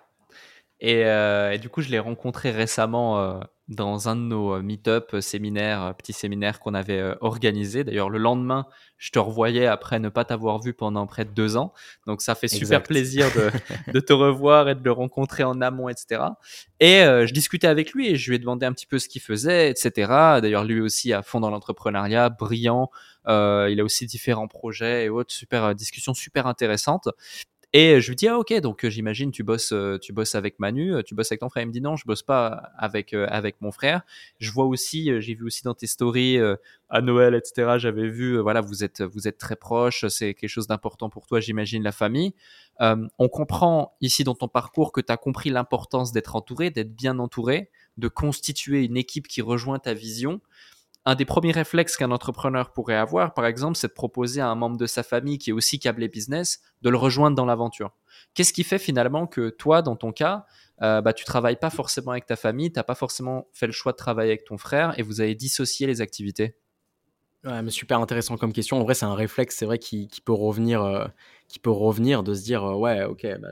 Et, et, du coup je l'ai rencontré récemment dans un de nos euh, meet-up, euh, séminaires, euh, petits séminaires qu'on avait organisés. D'ailleurs, le lendemain, je te revoyais après ne pas t'avoir vu pendant près de deux ans. Donc, ça fait super plaisir de, de, te revoir et de le rencontrer en amont, etc. Et je discutais avec lui et je lui ai demandé un petit peu ce qu'il faisait, etc. D'ailleurs, lui aussi à fond dans l'entrepreneuriat, brillant. Euh, il a aussi différents projets et autres, super discussions super intéressantes. Et je lui dis ah ok donc euh, j'imagine tu bosses euh, tu bosses avec Manu, euh, tu bosses avec ton frère. Il me dit non je bosse pas avec avec mon frère. Je vois aussi j'ai vu aussi dans tes stories à Noël etc. J'avais vu voilà vous êtes vous êtes très proches. C'est quelque chose d'important pour toi j'imagine la famille. on comprend ici dans ton parcours que tu as compris l'importance d'être entouré, d'être bien entouré, de constituer une équipe qui rejoint ta vision un des premiers réflexes qu'un entrepreneur pourrait avoir, par exemple, c'est de proposer à un membre de sa famille qui est aussi câblé business de le rejoindre dans l'aventure. Qu'est-ce qui fait finalement que toi, dans ton cas, euh, bah, tu travailles pas forcément avec ta famille, tu n'as pas forcément fait le choix de travailler avec ton frère et vous avez dissocié les activités? Ouais, mais super intéressant comme question. En vrai, c'est un réflexe, c'est vrai, qui, peut revenir, euh, qui peut revenir de se dire, euh, ouais, ok, bah,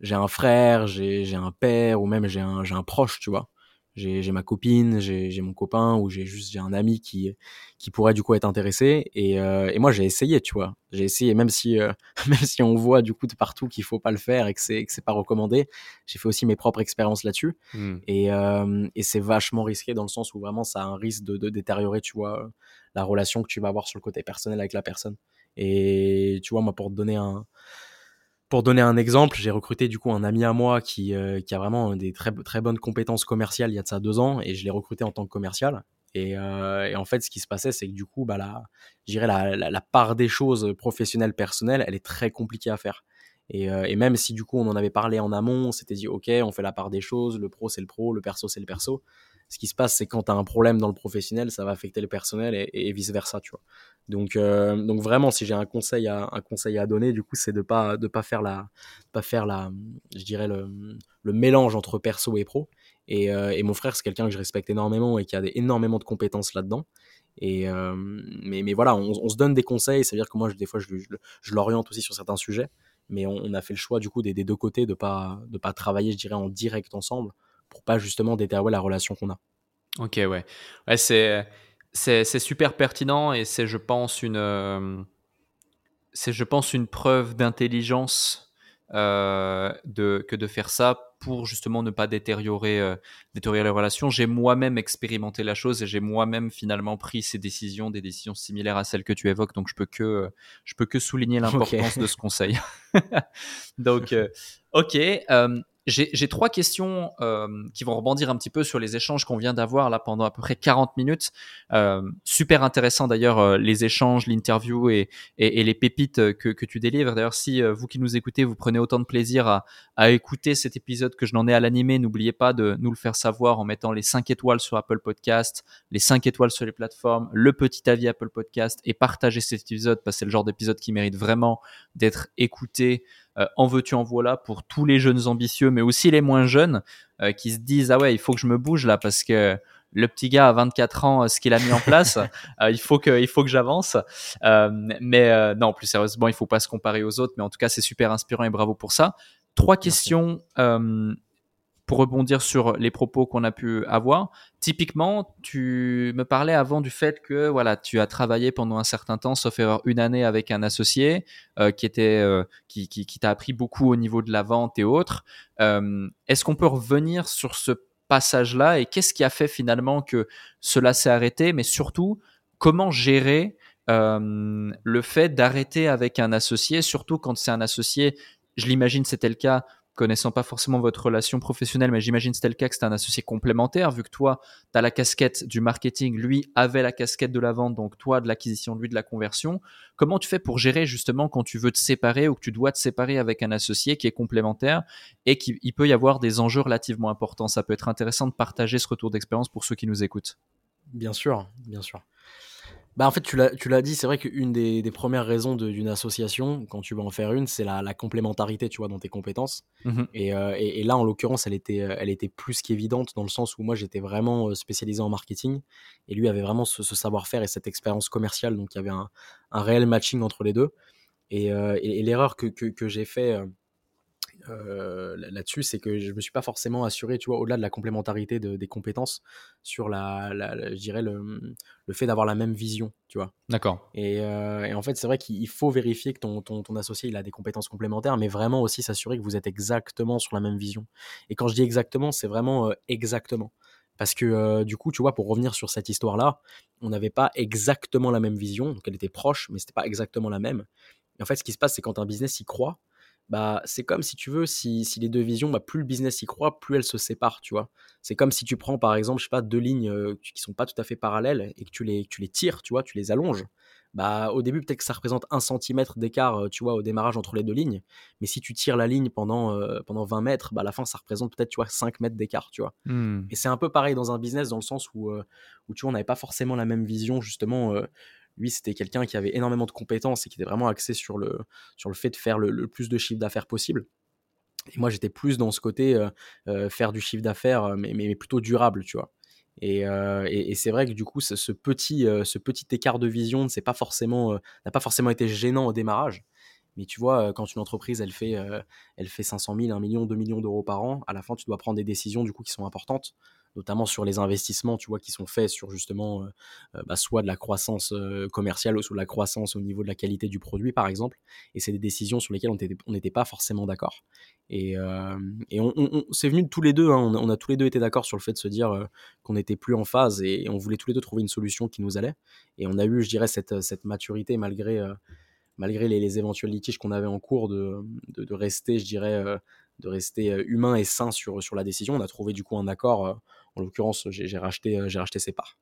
j'ai un frère, j'ai un père, ou même j'ai un, un proche, tu vois j'ai ma copine, j'ai mon copain ou j'ai juste j'ai un ami qui qui pourrait du coup être intéressé et, euh, et moi j'ai essayé, tu vois. J'ai essayé même si euh, même si on voit du coup de partout qu'il faut pas le faire et que c'est que c'est pas recommandé. J'ai fait aussi mes propres expériences là-dessus mmh. et euh, et c'est vachement risqué dans le sens où vraiment ça a un risque de, de détériorer, tu vois, la relation que tu vas avoir sur le côté personnel avec la personne. Et tu vois moi pour te donner un pour donner un exemple, j'ai recruté du coup un ami à moi qui, euh, qui a vraiment des très, très bonnes compétences commerciales il y a de ça deux ans et je l'ai recruté en tant que commercial. Et, euh, et, en fait, ce qui se passait, c'est que du coup, bah, la, la, la, la, part des choses professionnelles, personnelles, elle est très compliquée à faire. Et, euh, et, même si du coup on en avait parlé en amont, on s'était dit ok, on fait la part des choses, le pro c'est le pro, le perso c'est le perso ce qui se passe, c'est quand tu as un problème dans le professionnel, ça va affecter le personnel et, vice versa, tu vois. Donc, euh, donc vraiment, si j'ai un conseil à, un conseil à donner, du coup, c'est de pas de pas faire la, pas faire la, je dirais le, le mélange entre perso et pro. Et, euh, et mon frère, c'est quelqu'un que je respecte énormément et qui a des, énormément de compétences là-dedans. Et euh, mais, mais voilà, on, on, se donne des conseils. C'est-à-dire que moi, je, des fois, je, je, l'oriente aussi sur certains sujets. mais on, a fait le choix du coup des, deux côtés de pas de pas travailler, je dirais, en direct ensemble pour pas justement déterrer la relation qu'on a. Ok, ouais, ouais c'est c'est super pertinent et c'est, je pense, une euh, c'est, je pense, une preuve d'intelligence euh, de, que de faire ça pour justement ne pas détériorer, euh, détériorer les relations. J'ai moi-même expérimenté la chose et j'ai moi-même finalement pris ces décisions, des décisions similaires à celles que tu évoques. Donc je peux que, je peux que souligner l'importance de ce conseil. donc, ok. Euh, j'ai trois questions euh, qui vont rebondir un petit peu sur les échanges qu'on vient d'avoir là pendant à peu près 40 minutes. Euh, super intéressant d'ailleurs euh, les échanges, l'interview et, et, et, les pépites que, que tu délivres. D'ailleurs, si euh, vous qui nous écoutez, vous prenez autant de plaisir à, à écouter cet épisode que je n'en ai à l'animer, n'oubliez pas de nous le faire savoir en mettant les 5 étoiles sur Apple Podcast, les 5 étoiles sur les plateformes, le petit avis Apple Podcast et partager cet épisode parce que c'est le genre d'épisode qui mérite vraiment d'être écouté euh, en veux-tu en voilà pour tous les jeunes ambitieux, mais aussi les moins jeunes euh, qui se disent ah ouais il faut que je me bouge là parce que le petit gars à 24 ans, euh, ce qu'il a mis en place, il faut que, il faut que j'avance. mais non, plus sérieusement, il faut pas se comparer aux autres. Mais en tout cas, c'est super inspirant et bravo pour ça. Trois questions pour rebondir sur les propos qu'on a pu avoir, typiquement, tu me parlais avant du fait que voilà, tu as travaillé pendant un certain temps, sauf erreur, une année avec un associé euh, qui était euh, qui, qui, qui t'a appris beaucoup au niveau de la vente et autres. Euh, Est-ce qu'on peut revenir sur ce passage-là et qu'est-ce qui a fait finalement que cela s'est arrêté, mais surtout comment gérer euh, le fait d'arrêter avec un associé, surtout quand c'est un associé, je l'imagine c'était le cas connaissant pas forcément votre relation professionnelle, mais j'imagine c'était le cas que c'était un associé complémentaire, vu que toi, tu as la casquette du marketing, lui avait la casquette de la vente, donc toi de l'acquisition, lui de la conversion. Comment tu fais pour gérer justement quand tu veux te séparer ou que tu dois te séparer avec un associé qui est complémentaire et qu'il peut y avoir des enjeux relativement importants? Ça peut être intéressant de partager ce retour d'expérience pour ceux qui nous écoutent. Bien sûr, bien sûr. Bah en fait, tu l'as dit, c'est vrai qu'une des, des, premières raisons d'une association, quand tu veux en faire une, c'est la, la, complémentarité, tu vois, dans tes compétences. Mmh et, euh, et, et, là, en l'occurrence, elle était, elle était plus qu'évidente dans le sens où moi, j'étais vraiment euh, spécialisé en marketing et lui avait vraiment ce, ce savoir-faire et cette expérience commerciale. Donc, il y avait un, un réel matching entre les deux. Et, euh, et l'erreur que, que, que j'ai fait euh, là-dessus, c'est que je me suis pas forcément assuré, tu vois, au-delà de la complémentarité de, des compétences, sur la, la, je dirais le, le fait d'avoir la même vision, tu vois. D'accord. Et, euh, et, en fait, c'est vrai qu'il faut vérifier que ton, ton, ton, associé il a des compétences complémentaires, mais vraiment aussi s'assurer que vous êtes exactement sur la même vision. Et quand je dis exactement, c'est vraiment euh, exactement. Parce que euh, du coup, tu vois, pour revenir sur cette histoire-là, on n'avait pas exactement la même vision, donc elle était proche, mais c'était pas exactement la même. Et en fait, ce qui se passe, c'est quand un business y croit, bah, c'est comme si tu veux, si, si les deux visions, bah, plus le business y croit, plus elles se séparent, tu vois. C'est comme si tu prends, par exemple, je sais pas, deux lignes euh, qui sont pas tout à fait parallèles et que tu les, tu les tires, tu vois, tu les allonges. Bah, au début, peut-être que ça représente un centimètre d'écart, euh, tu vois, au démarrage entre les deux lignes. Mais si tu tires la ligne pendant, euh, pendant 20 mètres, bah, à la fin, ça représente peut-être, tu vois, 5 mètres d'écart, tu vois. Mmh. Et c'est un peu pareil dans un business, dans le sens où, où tu vois, on n'avait pas forcément la même vision, justement lui, c'était quelqu'un qui avait énormément de compétences et qui était vraiment axé sur le, sur fait de faire le, plus de chiffre d'affaires possible. Et moi, j'étais plus dans ce côté euh, euh, faire du chiffre d'affaires, euh, mais, plutôt durable, tu vois. Et, c'est vrai que du coup, ce, petit, écart de vision n'a pas, forcément, pas forcément été gênant au démarrage. Mais tu vois, quand une entreprise, elle fait, elle fait 500 000, 1 million, 2 millions d'euros par an, à la fin, tu dois prendre des décisions du coup qui sont importantes notamment sur les investissements, tu vois, qui sont faits sur justement euh, euh, bah, soit de la croissance euh, commerciale ou soit de la croissance au niveau de la qualité du produit, par exemple. Et c'est des décisions sur lesquelles on n'était pas forcément d'accord. Et, c'est venu de tous les deux, hein, on, a tous les deux été d'accord sur le fait de se dire qu'on n'était plus en phase et, on voulait tous les deux trouver une solution qui nous allait. Et on a eu, je dirais, cette, maturité malgré les, les, éventuels litiges qu'on avait en cours, de, rester, je dirais, de rester humain et sain sur, sur la décision. On a trouvé du coup un accord en l'occurrence, j'ai racheté, euh, j'ai racheté ses parts.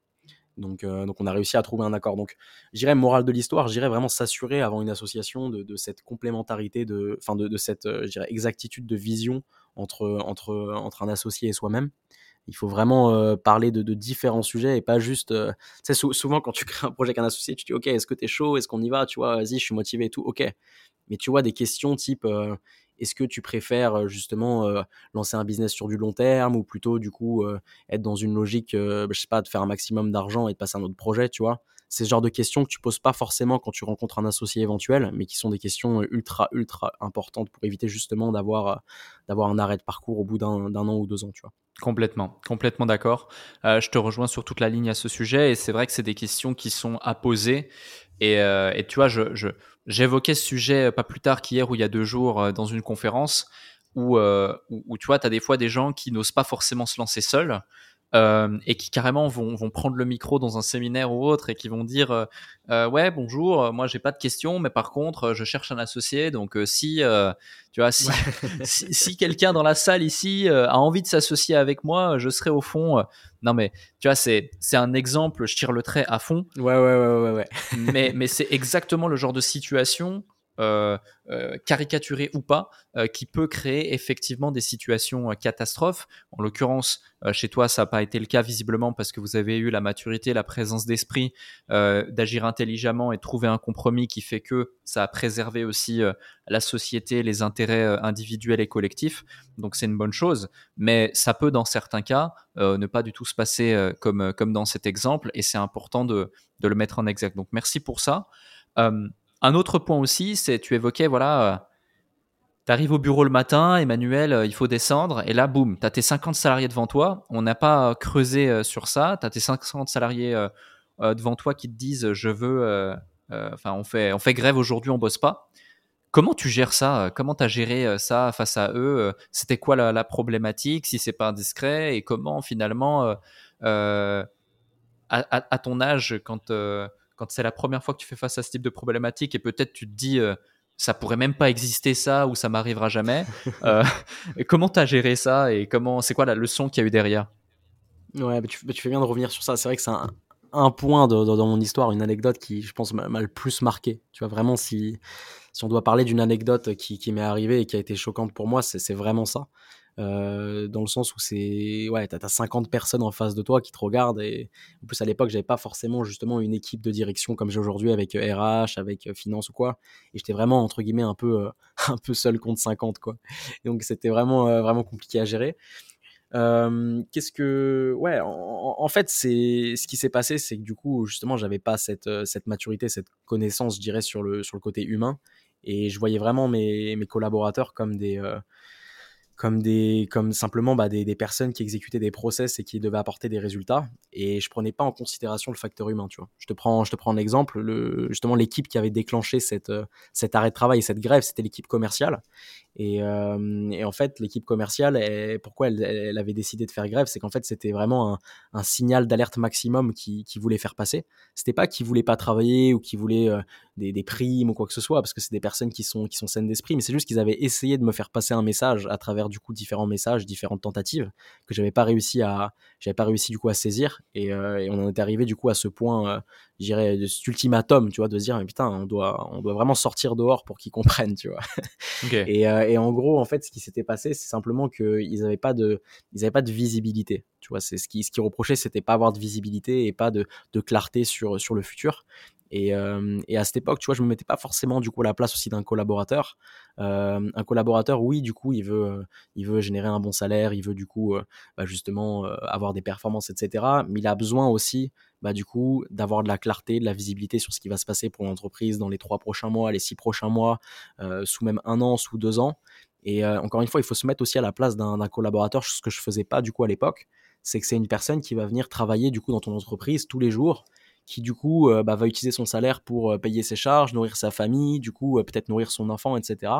Donc, euh, donc, on a réussi à trouver un accord. Donc, j'irais morale de l'histoire, j'irais vraiment s'assurer avant une association de, cette complémentarité, de, enfin de, cette euh, exactitude de vision entre, entre, entre un associé et soi-même. Il faut vraiment parler de, de, différents sujets et pas juste. tu sais, souvent quand tu crées un projet avec un associé, tu dis ok, est-ce que tu es chaud, est-ce qu'on y va, tu vois, vas-y, je suis motivé et tout, ok. Mais tu vois des questions type est-ce que tu préfères justement lancer un business sur du long terme ou plutôt du coup être dans une logique, je sais pas, de faire un maximum d'argent et de passer à un autre projet, tu vois? C'est ce genre de questions que tu poses pas forcément quand tu rencontres un associé éventuel, mais qui sont des questions ultra ultra importantes pour éviter justement d'avoir d'avoir un arrêt de parcours au bout d'un an ou deux ans, tu vois? Complètement, complètement d'accord. Je te rejoins sur toute la ligne à ce sujet et c'est vrai que c'est des questions qui sont à poser. Et, et tu vois, je, j'évoquais ce sujet pas plus tard qu'hier ou il y a deux jours euh, dans une conférence où, où, où tu vois, tu as des fois des gens qui n'osent pas forcément se lancer seuls euh, et qui carrément vont, vont, prendre le micro dans un séminaire ou autre et qui vont dire euh, euh ouais bonjour moi j'ai pas de questions mais par contre je cherche un associé donc si tu vois si, si, si quelqu'un dans la salle ici a envie de s'associer avec moi je serai au fond non mais tu vois c'est c'est un exemple je tire le trait à fond. Ouais ouais ouais ouais, ouais. mais mais c'est exactement le genre de situation euh, euh, caricaturé ou pas, euh, qui peut créer effectivement des situations catastrophes. En l'occurrence, chez toi, ça n'a pas été le cas visiblement parce que vous avez eu la maturité, la présence d'esprit d'agir intelligemment et trouver un compromis qui fait que ça a préservé aussi la société, les intérêts individuels et collectifs. Donc c'est une bonne chose, mais ça peut dans certains cas ne pas du tout se passer comme, comme dans cet exemple et c'est important de, de, le mettre en exact. Donc merci pour ça. Un autre point aussi, c'est tu évoquais, voilà, euh, tu arrives au bureau le matin, Emmanuel, euh, il faut descendre, et là, boum, tu as tes 50 salariés devant toi. On n'a pas creusé euh, sur ça. Tu as tes 50 salariés devant toi qui te disent, je veux, enfin, on, fait, on fait grève aujourd'hui, on bosse pas. Comment tu gères ça Comment tu as géré ça face à eux C'était quoi la, problématique, si c'est pas indiscret Et comment finalement, à, ton âge, quand quand c'est la première fois que tu fais face à ce type de problématique et peut-être tu te dis euh, ça pourrait même pas exister ça ou ça m'arrivera jamais. euh, comment tu as géré ça et comment c'est quoi la leçon qu'il y a eu derrière? Ouais, bah, tu, bah, tu, fais bien de revenir sur ça. C'est vrai que c'est un, un, point de, dans mon histoire, une anecdote qui, je pense, m'a le plus marqué. Tu vois, vraiment, si, si on doit parler d'une anecdote qui, qui m'est arrivée et qui a été choquante pour moi, c'est vraiment ça. Euh, dans le sens où c'est ouais t'as as 50 personnes en face de toi qui te regardent et en plus à l'époque j'avais pas forcément justement une équipe de direction comme j'ai aujourd'hui avec RH euh, avec euh, finance ou quoi. Et j'étais vraiment entre guillemets un peu un peu seul contre 50 quoi. Donc c'était vraiment vraiment compliqué à gérer. Euh, qu'est-ce que ouais en, en fait c'est ce qui s'est passé c'est que du coup justement j'avais pas cette cette maturité cette connaissance je dirais sur le sur le côté humain. Et je voyais vraiment mes, mes collaborateurs comme des comme des comme simplement bah, des, des, personnes qui exécutaient des process et qui devaient apporter des résultats. Et je prenais pas en considération le facteur humain tu vois. Je te prends je te prends un exemple. Le justement l'équipe qui avait déclenché cette euh, cet arrêt de travail et cette grève c'était l'équipe commerciale et, euh, et, en fait l'équipe commerciale elle, pourquoi elle, elle, avait décidé de faire grève c'est qu'en fait c'était vraiment un, un signal d'alerte maximum qui, qui voulait faire passer. C'était pas qu'ils voulaient pas travailler ou qu'ils voulaient euh, des, des, primes ou quoi que ce soit parce que c'est des personnes qui sont qui sont saines d'esprit mais c'est juste qu'ils avaient essayé de me faire passer un message à travers du coup différents messages, différentes tentatives que j'avais pas réussi à, j'avais pas réussi du coup à saisir. Et, euh, et, on en est arrivé du coup à ce point, je dirais, de cet ultimatum, tu vois, de se dire mais putain, on doit, on doit vraiment sortir dehors pour qu'ils comprennent, tu vois. Et, et, en gros, en fait, ce qui s'était passé, c'est simplement qu'ils avaient pas de, ils avaient pas de visibilité, tu vois. C'est ce qui, ce qui reprochait, c'était pas avoir de visibilité et pas de, de clarté sur sur le futur. Et, euh, et, à cette époque, tu vois, je me mettais pas forcément du coup à la place aussi d'un collaborateur. Euh, un collaborateur, oui, du coup, il veut, il veut générer un bon salaire, il veut du coup, euh, bah, justement, avoir des performances, etc. Mais il a besoin aussi, bah, du coup, d'avoir de la clarté, de la visibilité sur ce qui va se passer pour l'entreprise dans les trois prochains mois, les six prochains mois, sous même un an, sous deux ans. Et encore une fois, il faut se mettre aussi à la place d'un collaborateur, ce que je faisais pas du coup à l'époque. C'est que c'est une personne qui va venir travailler du coup dans ton entreprise tous les jours qui du coup euh, bah, va utiliser son salaire pour euh, payer ses charges, nourrir sa famille, du coup euh, peut-être nourrir son enfant, etc.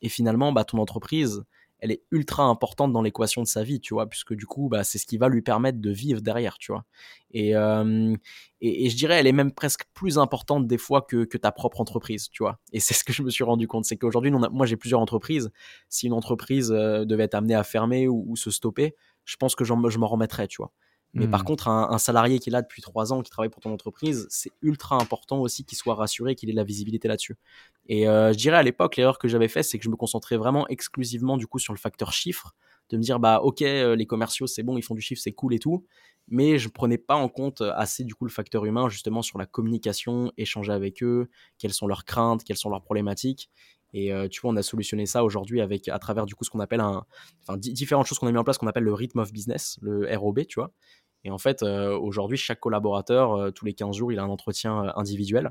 Et finalement, bah, ton entreprise, elle est ultra importante dans l'équation de sa vie, tu vois, puisque du coup, bah, c'est ce qui va lui permettre de vivre derrière, tu vois. Et, euh, et, je dirais, elle est même presque plus importante des fois que, que ta propre entreprise, tu vois. Et c'est ce que je me suis rendu compte, c'est qu'aujourd'hui, moi, j'ai plusieurs entreprises. Si une entreprise euh, devait être amenée à fermer ou, ou se stopper, je pense que je m'en remettrais, tu vois. Mais par mmh. contre, un, un, salarié qui est là depuis trois ans, qui travaille pour ton entreprise, c'est ultra important aussi qu'il soit rassuré, qu'il ait de la visibilité là-dessus. Et euh, je dirais à l'époque, l'erreur que j'avais fait, c'est que je me concentrais vraiment exclusivement du coup sur le facteur chiffre, de me dire bah ok, euh, les commerciaux c'est bon, ils font du chiffre, c'est cool et tout, mais je prenais pas en compte assez du coup le facteur humain justement sur la communication, échanger avec eux, quelles sont leurs craintes, quelles sont leurs problématiques. Et tu vois, on a solutionné ça aujourd'hui avec à travers du coup ce qu'on appelle un, enfin différentes choses qu'on a mis en place qu'on appelle le rhythm of business, le ROB, tu vois. Et en fait, aujourd'hui, chaque collaborateur, tous les 15 jours, il a un entretien individuel.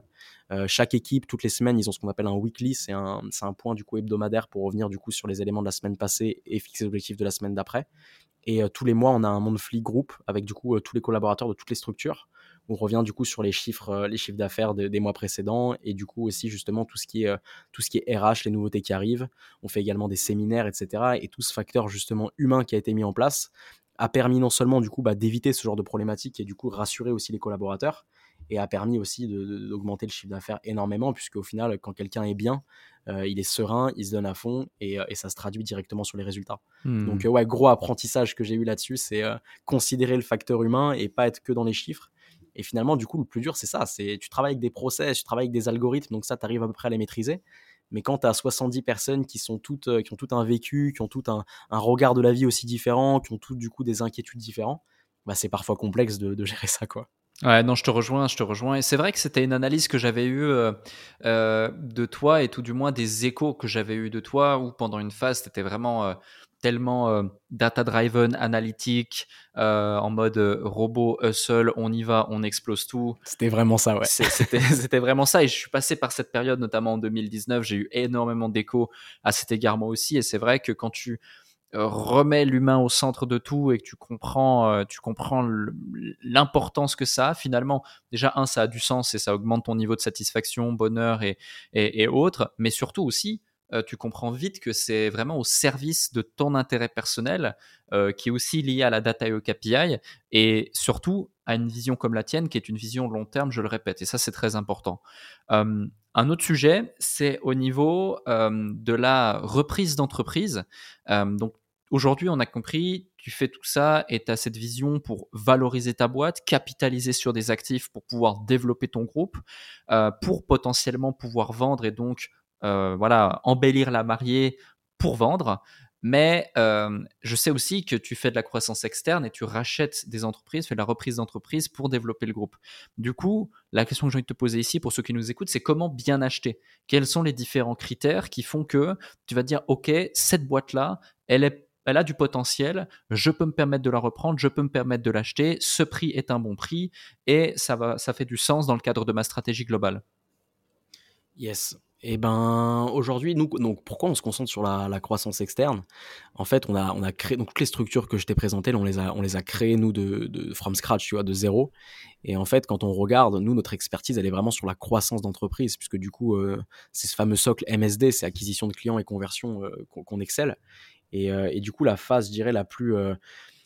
chaque équipe, toutes les semaines, ils ont ce qu'on appelle un weekly, c'est un, un point du coup hebdomadaire pour revenir du coup sur les éléments de la semaine passée et fixer l'objectif de la semaine d'après. Et tous les mois, on a un monthly group avec du coup tous les collaborateurs de toutes les structures. On revient du coup sur les chiffres, les chiffres d'affaires des mois précédents et du coup aussi justement tout ce qui est tout ce qui est RH, les nouveautés qui arrivent. On fait également des séminaires, etc. Et tout ce facteur justement humain qui a été mis en place a permis non seulement du coup bah, d'éviter ce genre de problématiques et du coup rassurer aussi les collaborateurs et a permis aussi d'augmenter le chiffre d'affaires énormément puisque au final quand quelqu'un est bien euh, il est serein il se donne à fond et, euh, ça se traduit directement sur les résultats hmm. donc euh, ouais gros apprentissage que j'ai eu là-dessus c'est considérer le facteur humain et pas être que dans les chiffres et finalement du coup le plus dur c'est ça c'est tu travailles avec des process tu travailles avec des algorithmes donc ça tu arrives à peu près à les maîtriser mais quand tu as 70 personnes qui, sont toutes, euh, qui ont tout un vécu, qui ont tout un, regard de la vie aussi différent, qui ont toutes du coup des inquiétudes différentes, bah, c'est parfois complexe de, gérer ça. quoi. Ouais, non, je te rejoins, je te rejoins. Et c'est vrai que c'était une analyse que j'avais eue euh, euh, de toi, et tout du moins des échos que j'avais eus de toi, où pendant une phase, tu étais vraiment tellement euh, data-driven, analytique, euh, en mode euh, robot, hustle, on y va, on explose tout. C'était vraiment ça, ouais. C'était vraiment ça. Et je suis passé par cette période, notamment en 2019. J'ai eu énormément d'échos à cet égard, moi aussi. Et c'est vrai que quand tu remets l'humain au centre de tout et que tu comprends, tu comprends l'importance que ça a, finalement, déjà, un, ça a du sens et ça augmente ton niveau de satisfaction, bonheur et, et, et autres. Mais surtout aussi, euh, tu comprends vite que c'est vraiment au service de ton intérêt personnel, euh, qui est aussi lié à la data et au KPI, et surtout à une vision comme la tienne, qui est une vision long terme, je le répète, et ça c'est très important. Euh, un autre sujet, c'est au niveau de la reprise d'entreprise. donc aujourd'hui, on a compris, tu fais tout ça et tu as cette vision pour valoriser ta boîte, capitaliser sur des actifs pour pouvoir développer ton groupe, pour potentiellement pouvoir vendre et donc voilà, embellir la mariée pour vendre. Mais euh, je sais aussi que tu fais de la croissance externe et tu rachètes des entreprises, fais de la reprise d'entreprise pour développer le groupe. Du coup, la question que j'ai envie de te poser ici pour ceux qui nous écoutent, c'est comment bien acheter? Quels sont les différents critères qui font que tu vas dire, OK, cette boîte-là, elle, elle a du potentiel, je peux me permettre de la reprendre, je peux me permettre de l'acheter, ce prix est un bon prix et ça, va, ça fait du sens dans le cadre de ma stratégie globale. Yes. Eh ben aujourd'hui, nous, donc pourquoi on se concentre sur la, croissance externe? En fait, on a, on a créé donc toutes les structures que je t'ai présentées, on les a, on les a créées nous de, de from scratch, tu vois, de zéro. Et en fait, quand on regarde, nous, notre expertise, elle est vraiment sur la croissance d'entreprise, puisque du coup, euh, c'est ce fameux socle MSD, c'est acquisition de clients et conversion euh, qu'on excelle. Et, euh, et, du coup, la phase, je dirais, la plus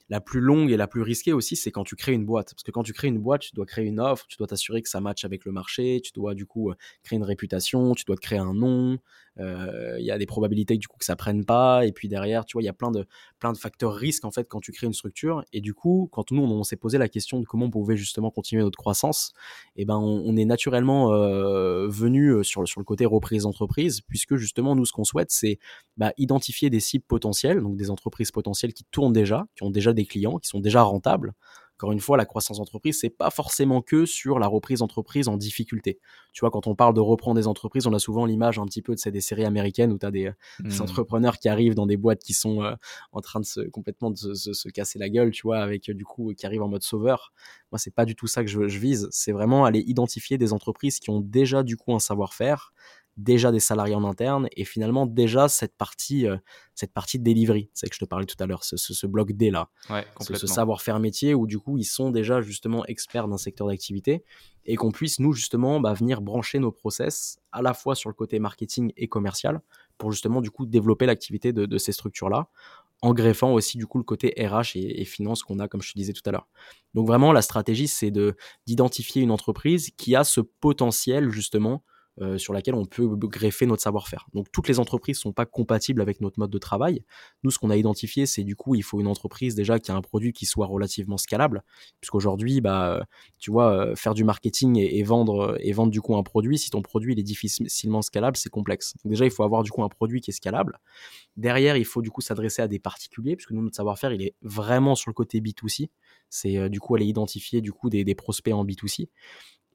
la plus longue et la plus risquée aussi, c'est quand tu crées une boîte. Parce que quand tu crées une boîte, tu dois créer une offre, tu dois t'assurer que ça matche avec le marché, tu dois du coup euh, créer une réputation, tu dois te créer un nom, il y a des probabilités du coup que ça prenne pas. Et puis derrière tu vois il y a plein de plein de facteurs risques en fait quand tu crées une structure. Et du coup quand nous on, s'est posé la question de comment on pouvait justement continuer notre croissance et eh ben on, est naturellement euh, venu euh, sur sur le côté reprise d'entreprise puisque justement nous ce qu'on souhaite c'est bah, identifier des cibles potentielles donc des entreprises potentielles qui tournent déjà qui ont déjà des clients qui sont déjà rentables encore une fois, la croissance d'entreprise, c'est pas forcément que sur la reprise d'entreprise en difficulté. Tu vois, quand on parle de reprendre des entreprises, on a souvent l'image un petit peu de des séries américaines où tu as des, mmh. entrepreneurs qui arrivent dans des boîtes qui sont euh, en train de se complètement de se, casser la gueule, tu vois, avec du coup qui arrivent en mode sauveur. Moi, c'est pas du tout ça que je, je vise. C'est vraiment aller identifier des entreprises qui ont déjà du coup un savoir-faire, déjà des salariés en interne et finalement déjà cette partie euh, cette partie de delivery. C'est que je te parlais tout à l'heure ce, ce, bloc D là. Ce, savoir-faire métier où du coup ils sont déjà justement experts d'un secteur d'activité et qu'on puisse nous justement bah, venir brancher nos process à la fois sur le côté marketing et commercial pour justement du coup développer l'activité de, ces structures là en greffant aussi du coup le côté RH et, et finance qu'on a comme je te disais tout à l'heure. Donc vraiment la stratégie c'est de d'identifier une entreprise qui a ce potentiel justement euh, sur laquelle on peut greffer notre savoir-faire. Donc toutes les entreprises sont pas compatibles avec notre mode de travail. Nous, ce qu'on a identifié, c'est du coup, il faut une entreprise déjà qui a un produit qui soit relativement scalable, puisqu'aujourd'hui, bah, tu vois, euh, faire du marketing et, vendre et vendre du coup un produit, si ton produit il est difficilement scalable, c'est complexe. Donc déjà, il faut avoir du coup un produit qui est scalable. Derrière, il faut du coup s'adresser à des particuliers, puisque nous, notre savoir-faire, il est vraiment sur le côté B2C. C'est euh, du coup aller identifier du coup des, des prospects en B2C.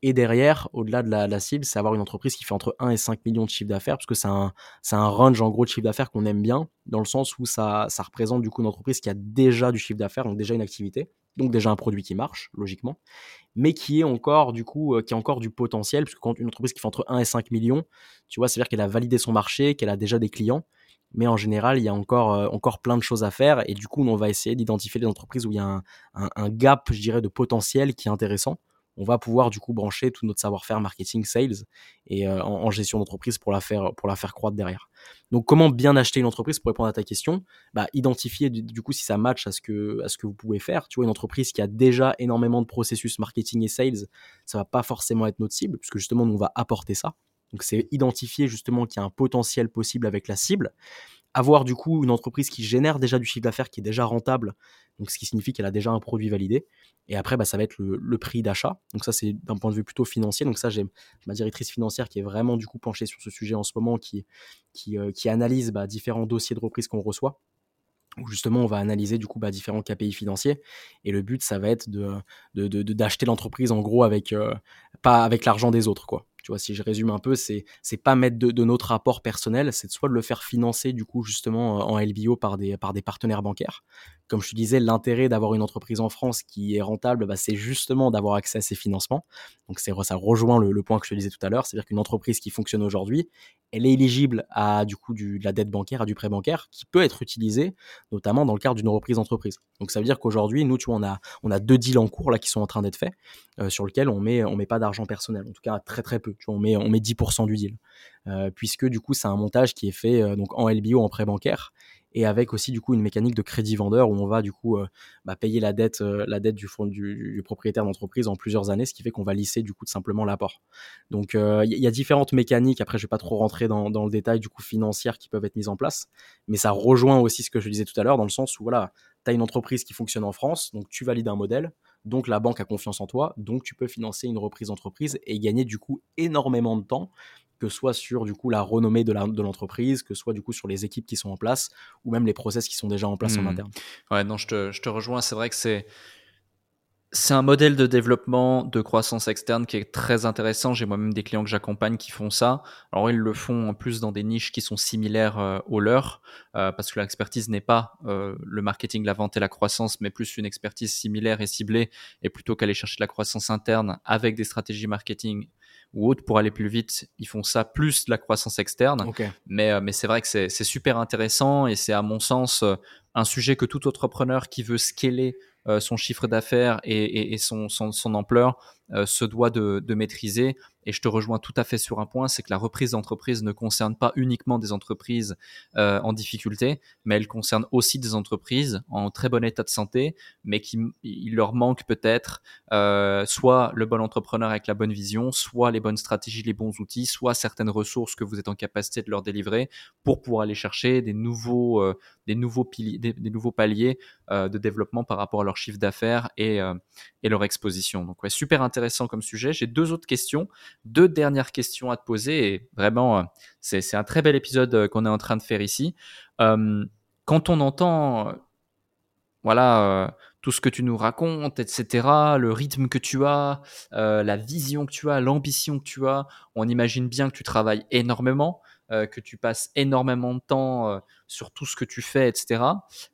Et derrière, au-delà de la, cible, c'est avoir une entreprise qui fait entre 1 et 5 millions de chiffre d'affaires, parce que c'est un, un range en gros de chiffre d'affaires qu'on aime bien, dans le sens où ça, ça représente du coup une entreprise qui a déjà du chiffre d'affaires, donc déjà une activité, donc déjà un produit qui marche, logiquement, mais qui est encore du coup, euh, qui a encore du potentiel, parce que quand une entreprise qui fait entre 1 et 5 millions, tu vois, c'est-à-dire qu'elle a validé son marché, qu'elle a déjà des clients, mais en général, il y a encore, euh, encore plein de choses à faire, et du coup, on va essayer d'identifier les entreprises où il y a un, un gap, je dirais, de potentiel qui est intéressant on va pouvoir du coup brancher tout notre savoir-faire marketing, sales et euh, en, gestion d'entreprise pour la faire pour croître derrière. Donc comment bien acheter une entreprise pour répondre à ta question? Bah, identifier du, coup si ça match à ce que vous pouvez faire. Tu vois une entreprise qui a déjà énormément de processus marketing et sales, ça va pas forcément être notre cible puisque justement on va apporter ça. Donc c'est identifier justement qu'il y a un potentiel possible avec la cible avoir du coup une entreprise qui génère déjà du chiffre d'affaires qui est déjà rentable, ce qui signifie qu'elle a déjà un produit validé. Et après, bah, ça va être le, prix d'achat. Donc ça, c'est d'un point de vue plutôt financier. Donc ça, j'ai ma directrice financière qui est vraiment du coup penchée sur ce sujet en ce moment, qui, qui, euh, analyse bah, différents dossiers de reprise qu'on reçoit où justement on va analyser du coup bah, différents KPI financiers et le but ça va être de d'acheter l'entreprise en gros avec euh, pas avec l'argent des autres quoi tu vois, si je résume un peu, c'est c'est pas mettre de, notre apport personnel, c'est soit de le faire financer du coup justement en LBO par des partenaires bancaires. Comme je te disais, l'intérêt d'avoir une entreprise en France qui est rentable, bah, c'est justement d'avoir accès à ces financements. Donc ça rejoint le, point que je te disais tout à l'heure, c'est-à-dire qu'une entreprise qui fonctionne aujourd'hui, elle est éligible à du coup de la dette bancaire, à du prêt bancaire, qui peut être utilisé notamment dans le cadre d'une reprise d'entreprise. Donc ça veut dire qu'aujourd'hui, nous, tu vois, on a deux deals en cours là qui sont en train d'être faits, euh, sur lesquels on met met pas d'argent personnel, en tout cas très très peu on met, on met 10% du deal. Euh, puisque du coup, c'est un montage qui est fait euh, donc en LBO, en prêt bancaire, et avec aussi du coup une mécanique de crédit vendeur où on va du coup euh, bah, payer la dette, la dette du, du, propriétaire d'entreprise en plusieurs années, ce qui fait qu'on va lisser du coup simplement l'apport. Donc il y, a différentes mécaniques. Après, je vais pas trop rentrer dans, dans, le détail du coup financière qui peuvent être mises en place, mais ça rejoint aussi ce que je disais tout à l'heure dans le sens où voilà, tu as une entreprise qui fonctionne en France, donc tu valides un modèle donc la banque a confiance en toi, donc tu peux financer une reprise d'entreprise et gagner du coup énormément de temps, que ce soit sur du coup la renommée de l'entreprise, que ce soit du coup sur les équipes qui sont en place ou même les process qui sont déjà en place en mmh. interne. Ouais, non, je te, je te rejoins. C'est vrai que c'est c'est un modèle de développement de croissance externe qui est très intéressant. J'ai moi-même des clients que j'accompagne qui font ça. Alors ils le font en plus dans des niches qui sont similaires euh, aux leurs, euh, parce que l'expertise n'est pas euh, le marketing, la vente et la croissance, mais plus une expertise similaire et ciblée, et plutôt qu'aller chercher de la croissance interne avec des stratégies marketing ou autres pour aller plus vite, ils font ça plus de la croissance externe. Mais, mais c'est vrai que c'est super intéressant et c'est à mon sens un sujet que tout entrepreneur qui veut scaler euh, son chiffre d'affaires et, son, son, ampleur euh, se doit de, maîtriser. Et je te rejoins tout à fait sur un point, c'est que la reprise d'entreprise ne concerne pas uniquement des entreprises euh, en difficulté, mais elle concerne aussi des entreprises en très bon état de santé, mais qui il leur manque peut-être euh, soit le bon entrepreneur avec la bonne vision, soit les bonnes stratégies, les bons outils, soit certaines ressources que vous êtes en capacité de leur délivrer pour pouvoir aller chercher des nouveaux, des nouveaux, piliers, des, nouveaux paliers de développement par rapport à leur chiffre d'affaires et, et leur exposition. Donc ouais, super intéressant comme sujet. J'ai deux autres questions, deux dernières questions à te poser. Et vraiment, euh, c'est un très bel épisode euh, qu'on est en train de faire ici. Euh, quand on entend, voilà, tout ce que tu nous racontes, etc., le rythme que tu as, la vision que tu as, l'ambition que tu as, on imagine bien que tu travailles énormément. que tu passes énormément de temps sur tout ce que tu fais, etc.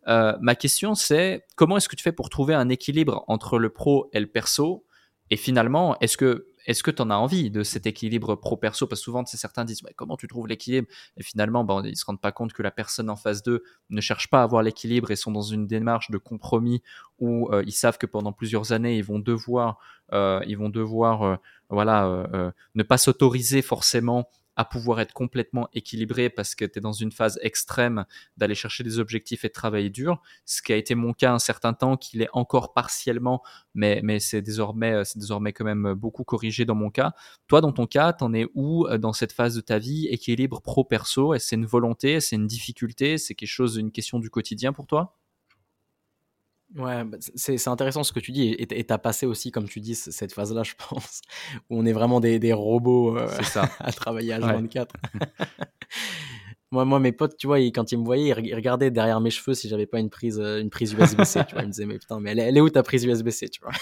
ma question, c'est comment est-ce que tu fais pour trouver un équilibre entre le pro et le perso? Et finalement, est-ce que est-ce que tu en as envie de cet équilibre pro-perso? Parce que souvent, certains disent comment tu trouves l'équilibre? Et finalement, ben, ils ne se rendent pas compte que la personne en face d'eux ne cherche pas à avoir l'équilibre et sont dans une démarche de compromis où euh, ils savent que pendant plusieurs années, ils vont devoir, euh, ils vont devoir euh, voilà, ne pas s'autoriser forcément à pouvoir être complètement équilibré parce que tu es dans une phase extrême d'aller chercher des objectifs et de travailler dur, ce qui a été mon cas un certain temps, qu'il est encore partiellement, mais, mais c'est désormais, c'est désormais quand même beaucoup corrigé dans mon cas. Toi, dans ton cas, t'en es où euh, dans cette phase de ta vie, équilibre pro-perso? Est-ce c'est une volonté, c'est une difficulté, c'est quelque chose, une question du quotidien pour toi? Ouais, bah, c'est intéressant ce que tu dis et t'as passé aussi, comme tu dis, cette phase-là, je pense, où on est vraiment des, des robots euh, ça. à travailler à 24 moi, moi, mes potes, tu vois, quand ils me voyaient, ils regardaient derrière mes cheveux si j'avais pas une prise, euh, une prise USB-C, tu vois. Ils me disaient, mais putain, mais elle, est où ta prise USB-C, tu vois?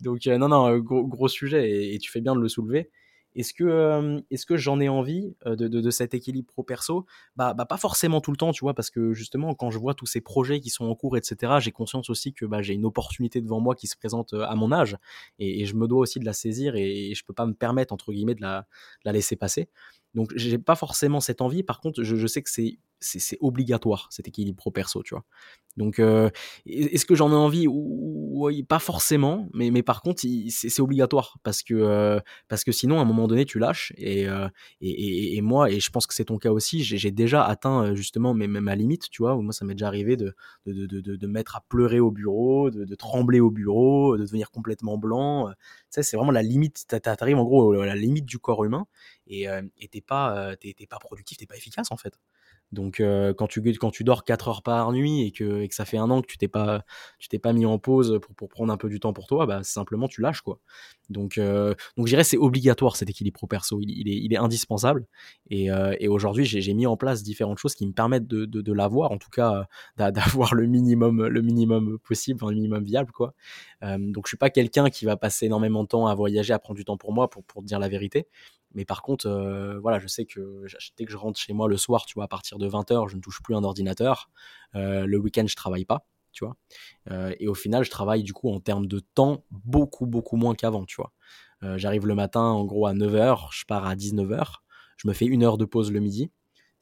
Donc non, non, gros, sujet et, tu fais bien de le soulever. Est-ce que, j'en ai envie de, de, cet équilibre pro-perso bah, bah, pas forcément tout le temps, tu vois, parce que justement, quand je vois tous ces projets qui sont en cours, etc., j'ai conscience aussi que bah, j'ai une opportunité devant moi qui se présente à mon âge, et, je me dois aussi de la saisir, et, je peux pas me permettre, entre guillemets, de la, la laisser passer. Donc, j'ai pas forcément cette envie. Par contre, je, sais que c'est c'est obligatoire cet équilibre pro perso tu vois donc euh, est-ce que j'en ai envie oui pas forcément mais mais par contre c'est obligatoire parce que euh, parce que sinon à un moment donné tu lâches euh, et et, et, moi et je pense que c'est ton cas aussi j'ai déjà atteint justement même ma limite tu vois moi ça m'est déjà arrivé de de, de, de mettre à pleurer au bureau de, trembler au bureau de devenir complètement blanc ça c'est vraiment la limite t'arrives en gros à la limite du corps humain et t'es pas t'es pas productif t'es pas efficace en fait donc euh, quand tu quand tu dors 4 heures par nuit et que, et que ça fait un an que tu t'es pas tu t'es pas mis en pause pour, pour prendre un peu du temps pour toi, bah simplement tu lâches quoi. Donc euh, donc je dirais c'est obligatoire cet équilibre pro perso, il, est il est indispensable et, euh, et aujourd'hui j'ai mis en place différentes choses qui me permettent de de, de l'avoir en tout cas d'avoir le minimum le minimum possible, enfin, le minimum viable quoi. Euh, donc je suis pas quelqu'un qui va passer énormément de temps à voyager, à prendre du temps pour moi pour pour dire la vérité. Mais par contre, euh, voilà, je sais que dès que je rentre chez moi le soir, tu vois, à partir de 20h, je ne touche plus un ordinateur. Euh, le week-end, je travaille pas, Euh, et au final, je travaille du coup en termes de temps beaucoup, beaucoup moins qu'avant, tu vois. J'arrive le matin, en gros, à 9h, je pars à 19h, je me fais une heure de pause le midi.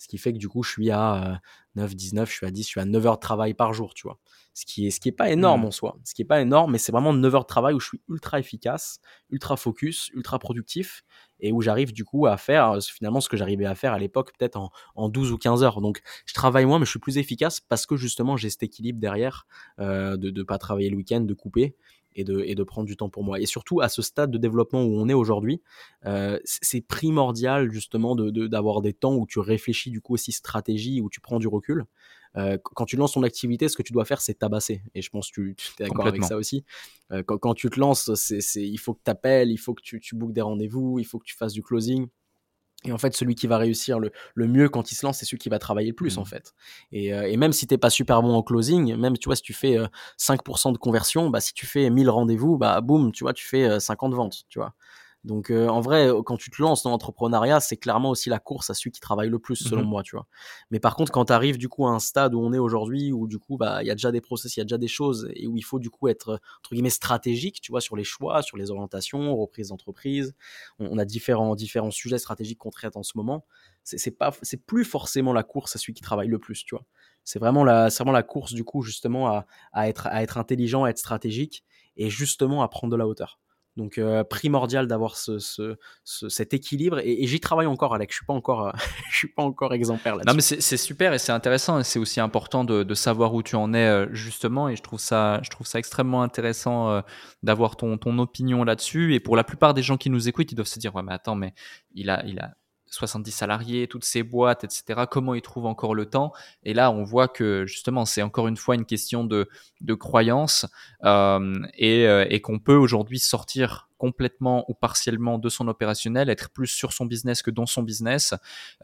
Ce qui fait que du coup, je suis à 9, 19, je suis à 10, je suis à 9 heures de travail par jour, tu vois. Ce qui est, ce qui est pas énorme mmh. en soi. Ce qui est pas énorme, mais c'est vraiment 9 heures de travail où je suis ultra efficace, ultra focus, ultra productif et où j'arrive du coup à faire finalement ce que j'arrivais à faire à l'époque peut-être en, en, 12 ou 15 heures. Donc je travaille moins, mais je suis plus efficace parce que justement j'ai cet équilibre derrière euh, de ne pas travailler le week-end, de couper et de, et de prendre du temps pour moi. Et surtout, à ce stade de développement où on est aujourd'hui, euh, c'est primordial justement d'avoir de, d'avoir des temps où tu réfléchis du coup aussi stratégie, où tu prends du recul. Euh, quand tu lances ton activité, ce que tu dois faire, c'est tabasser. Et je pense que tu, tu es d'accord avec ça aussi. Euh, quand, quand, tu te lances, c'est il faut que tu appelles, il faut que tu, tu bookes des rendez-vous, il faut que tu fasses du closing. Et en fait, celui qui va réussir le, le mieux quand il se lance, c'est celui qui va travailler le plus, en mmh. fait. Et, euh, et même si t'es pas super bon en closing, même, tu vois, si tu fais 5% euh, de conversion, bah, si tu fais 1000 rendez-vous, bah, boum, tu vois, tu fais 50 euh, ventes, tu vois. Donc euh, en vrai, euh, quand tu te lances dans l'entrepreneuriat, c'est clairement aussi la course à celui qui travaille le plus, selon mmh moi, tu vois. Mais par contre, quand tu arrives du coup à un stade où on est aujourd'hui, où du coup, bah, il y a déjà des process, il y a déjà des choses, et où il faut du coup être entre guillemets stratégique, tu vois, sur les choix, sur les orientations, reprise d'entreprise. On, a différents différents sujets stratégiques qu'on traite en ce moment. C'est pas, c'est plus forcément la course à celui qui travaille le plus, tu vois. C'est vraiment la, c'est vraiment la course du coup justement à, à être, à être intelligent, à être stratégique et justement à prendre de la hauteur. Donc euh, primordial d'avoir ce, ce, cet équilibre et, j'y travaille encore, Alex. Je suis pas encore, je suis pas encore exemplaire là-dessus. Non, mais c'est super et c'est intéressant et c'est aussi important de, de, savoir où tu en es euh, justement et je trouve ça, je trouve ça extrêmement intéressant euh, d'avoir ton, ton opinion là-dessus. Et pour la plupart des gens qui nous écoutent, ils doivent se dire ouais mais attends mais il a, il a 70 salariés, toutes ces boîtes, etc. Comment ils trouvent encore le temps? Et là, on voit que justement, c'est encore une fois une question de, de croyance euh, euh, et qu'on peut aujourd'hui sortir complètement ou partiellement de son opérationnel, être plus sur son business que dans son business,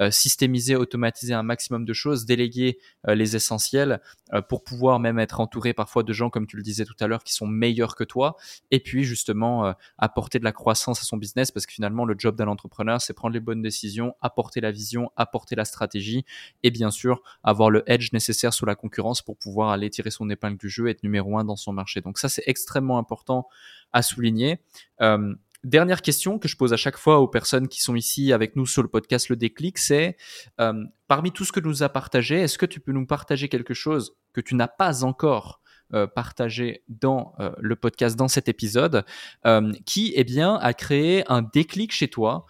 euh, systémiser, automatiser un maximum de choses, déléguer euh, les essentiels euh, pour pouvoir même être entouré parfois de gens, comme tu le disais tout à l'heure, qui sont meilleurs que toi, et puis justement apporter de la croissance à son business, parce que finalement le job d'un entrepreneur, c'est prendre les bonnes décisions, apporter la vision, apporter la stratégie, et bien sûr avoir le edge nécessaire sur la concurrence pour pouvoir aller tirer son épingle du jeu, être numéro un dans son marché. Donc ça, c'est extrêmement important à souligner. Euh, dernière question que je pose à chaque fois aux personnes qui sont ici avec nous sur le podcast Le Déclic, c'est euh, parmi tout ce que nous a partagé, est-ce que tu peux nous partager quelque chose que tu n'as pas encore euh, partagé dans le podcast, dans cet épisode, qui eh bien a créé un déclic chez toi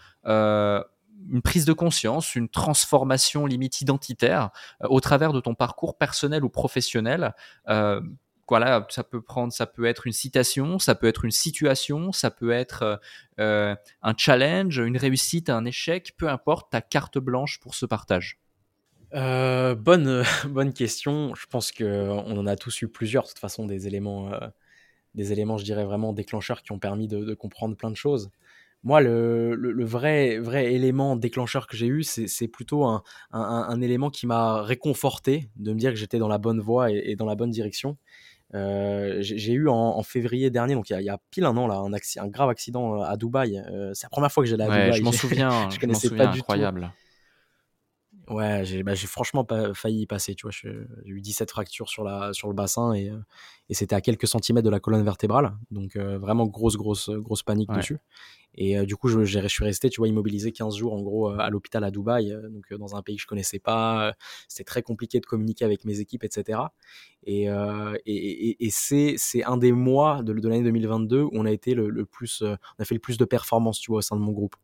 une prise de conscience, une transformation limite identitaire au travers de ton parcours personnel ou professionnel voilà, ça peut prendre, ça peut être une citation, ça peut être une situation, ça peut être euh, euh, un challenge, une réussite, un échec, peu importe, ta carte blanche pour ce partage. Euh, bonne, bonne question. Je pense qu'on en a tous eu plusieurs, de toute façon, des éléments, des éléments, je dirais vraiment déclencheurs qui ont permis de, comprendre plein de choses. Moi, le, vrai, vrai élément déclencheur que j'ai eu, c'est plutôt un, élément qui m'a réconforté de me dire que j'étais dans la bonne voie et, dans la bonne direction. J'ai eu en, février dernier, donc il y, a, pile un an là, un, un grave accident à Dubaï. c'est la première fois que j'allais à Dubaï. Je m'en souviens, je, connaissais pas du incroyable. Ouais, j'ai bah, franchement pas, failli y passer, tu vois. J'ai eu 17 fractures sur, la, sur le bassin et, et c'était à quelques centimètres de la colonne vertébrale. Donc vraiment grosse, grosse, grosse panique dessus. Et du coup, je, je, suis resté, tu vois, immobilisé 15 jours en gros à l'hôpital à Dubaï, donc dans un pays que je connaissais pas. C'était très compliqué de communiquer avec mes équipes, etc. Et, et, et c'est un des mois de, de l'année 2022 où on a été le, le plus, on a fait le plus de performances, tu vois, au sein de mon groupe.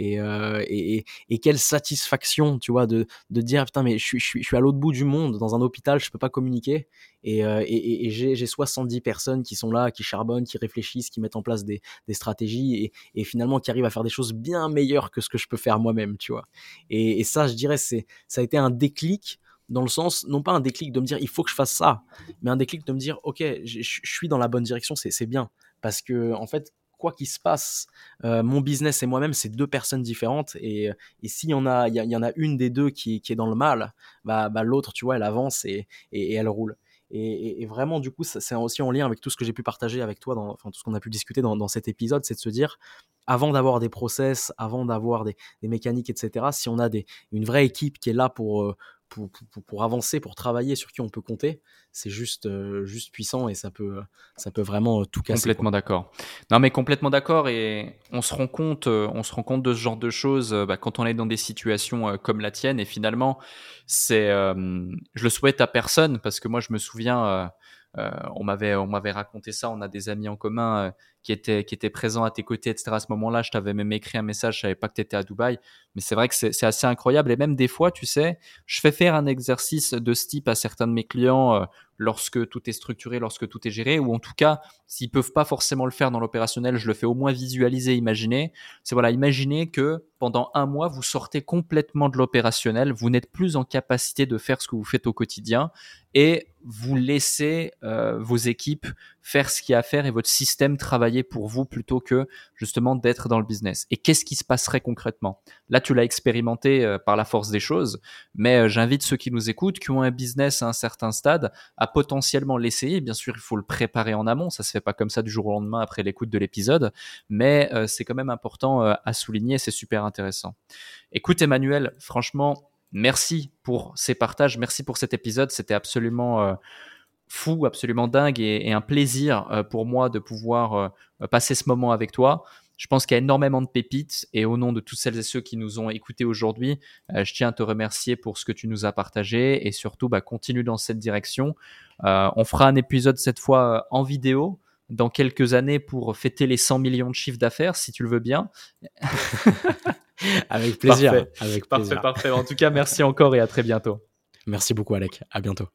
Euh, et, et, et, quelle satisfaction, tu vois, de, de dire putain, mais je suis, je suis, je suis à l'autre bout du monde, dans un hôpital, je peux pas communiquer. Et, euh, et, et j'ai 70 personnes qui sont là, qui charbonnent, qui réfléchissent, qui mettent en place des, des stratégies et, finalement qui arrivent à faire des choses bien meilleures que ce que je peux faire moi-même, tu vois. Et, ça, je dirais, c'est ça a été un déclic dans le sens, non pas un déclic de me dire il faut que je fasse ça, mais un déclic de me dire ok, je, suis dans la bonne direction, c'est bien. Parce que, en fait, quoi qu'il se passe, euh, mon business et moi-même, c'est deux personnes différentes. Et, et s'il y en a, y, en a une des deux qui, est dans le mal, bah, bah l'autre, tu vois, elle avance et, elle roule. Et, vraiment, du coup, c'est aussi en lien avec tout ce que j'ai pu partager avec toi, tout ce qu'on a pu discuter dans, cet épisode, c'est de se dire, avant d'avoir des process, avant d'avoir des, des, mécaniques, etc., si on a des, une vraie équipe qui est là pour, euh, pour, avancer, pour travailler, sur qui on peut compter, c'est juste, euh, juste puissant et ça peut, ça peut vraiment euh, tout casser. Complètement d'accord. Non, mais complètement d'accord et on se rend compte, euh, on se rend compte de ce genre de choses bah, quand on est dans des situations comme la tienne et finalement, c'est, je le souhaite à personne parce que moi je me souviens euh, on m'avait on m'avait raconté ça. On a des amis en commun euh, qui étaient qui étaient présents à tes côtés, etc. À ce moment-là, je t'avais même écrit un message. Je savais pas que tu étais à Dubaï, mais c'est vrai que c'est assez incroyable. Et même des fois, tu sais, je fais faire un exercice de ce type à certains de mes clients euh, lorsque tout est structuré, lorsque tout est géré, ou en tout cas, s'ils peuvent pas forcément le faire dans l'opérationnel, je le fais au moins visualiser, imaginer. C'est voilà, imaginez que pendant un mois, vous sortez complètement de l'opérationnel, vous n'êtes plus en capacité de faire ce que vous faites au quotidien, et vous laissez euh, vos équipes faire ce qu'il y a à faire et votre système travailler pour vous plutôt que justement d'être dans le business. Et qu'est-ce qui se passerait concrètement? Là, tu l'as expérimenté euh, par la force des choses, mais euh, j'invite ceux qui nous écoutent, qui ont un business à un certain stade, à potentiellement l'essayer. Bien sûr, il faut le préparer en amont, ça se fait pas comme ça du jour au lendemain après l'écoute de l'épisode, mais c'est quand même important à souligner, c'est super intéressant. Écoute Emmanuel, franchement, merci pour ces partages, merci pour cet épisode. C'était absolument euh, fou, absolument dingue et, un plaisir euh, pour moi de pouvoir euh, passer ce moment avec toi. Je pense qu'il y a énormément de pépites et au nom de tous celles et ceux qui nous ont écoutés aujourd'hui, je tiens à te remercier pour ce que tu nous as partagé et surtout bah, continue dans cette direction. on fera un épisode cette fois en vidéo dans quelques années pour fêter les 100 millions de chiffres d'affaires, si tu le veux bien. avec plaisir. Parfait. Avec plaisir. Parfait, parfait. En tout cas, merci encore et à très bientôt. Merci beaucoup, Alec. À bientôt.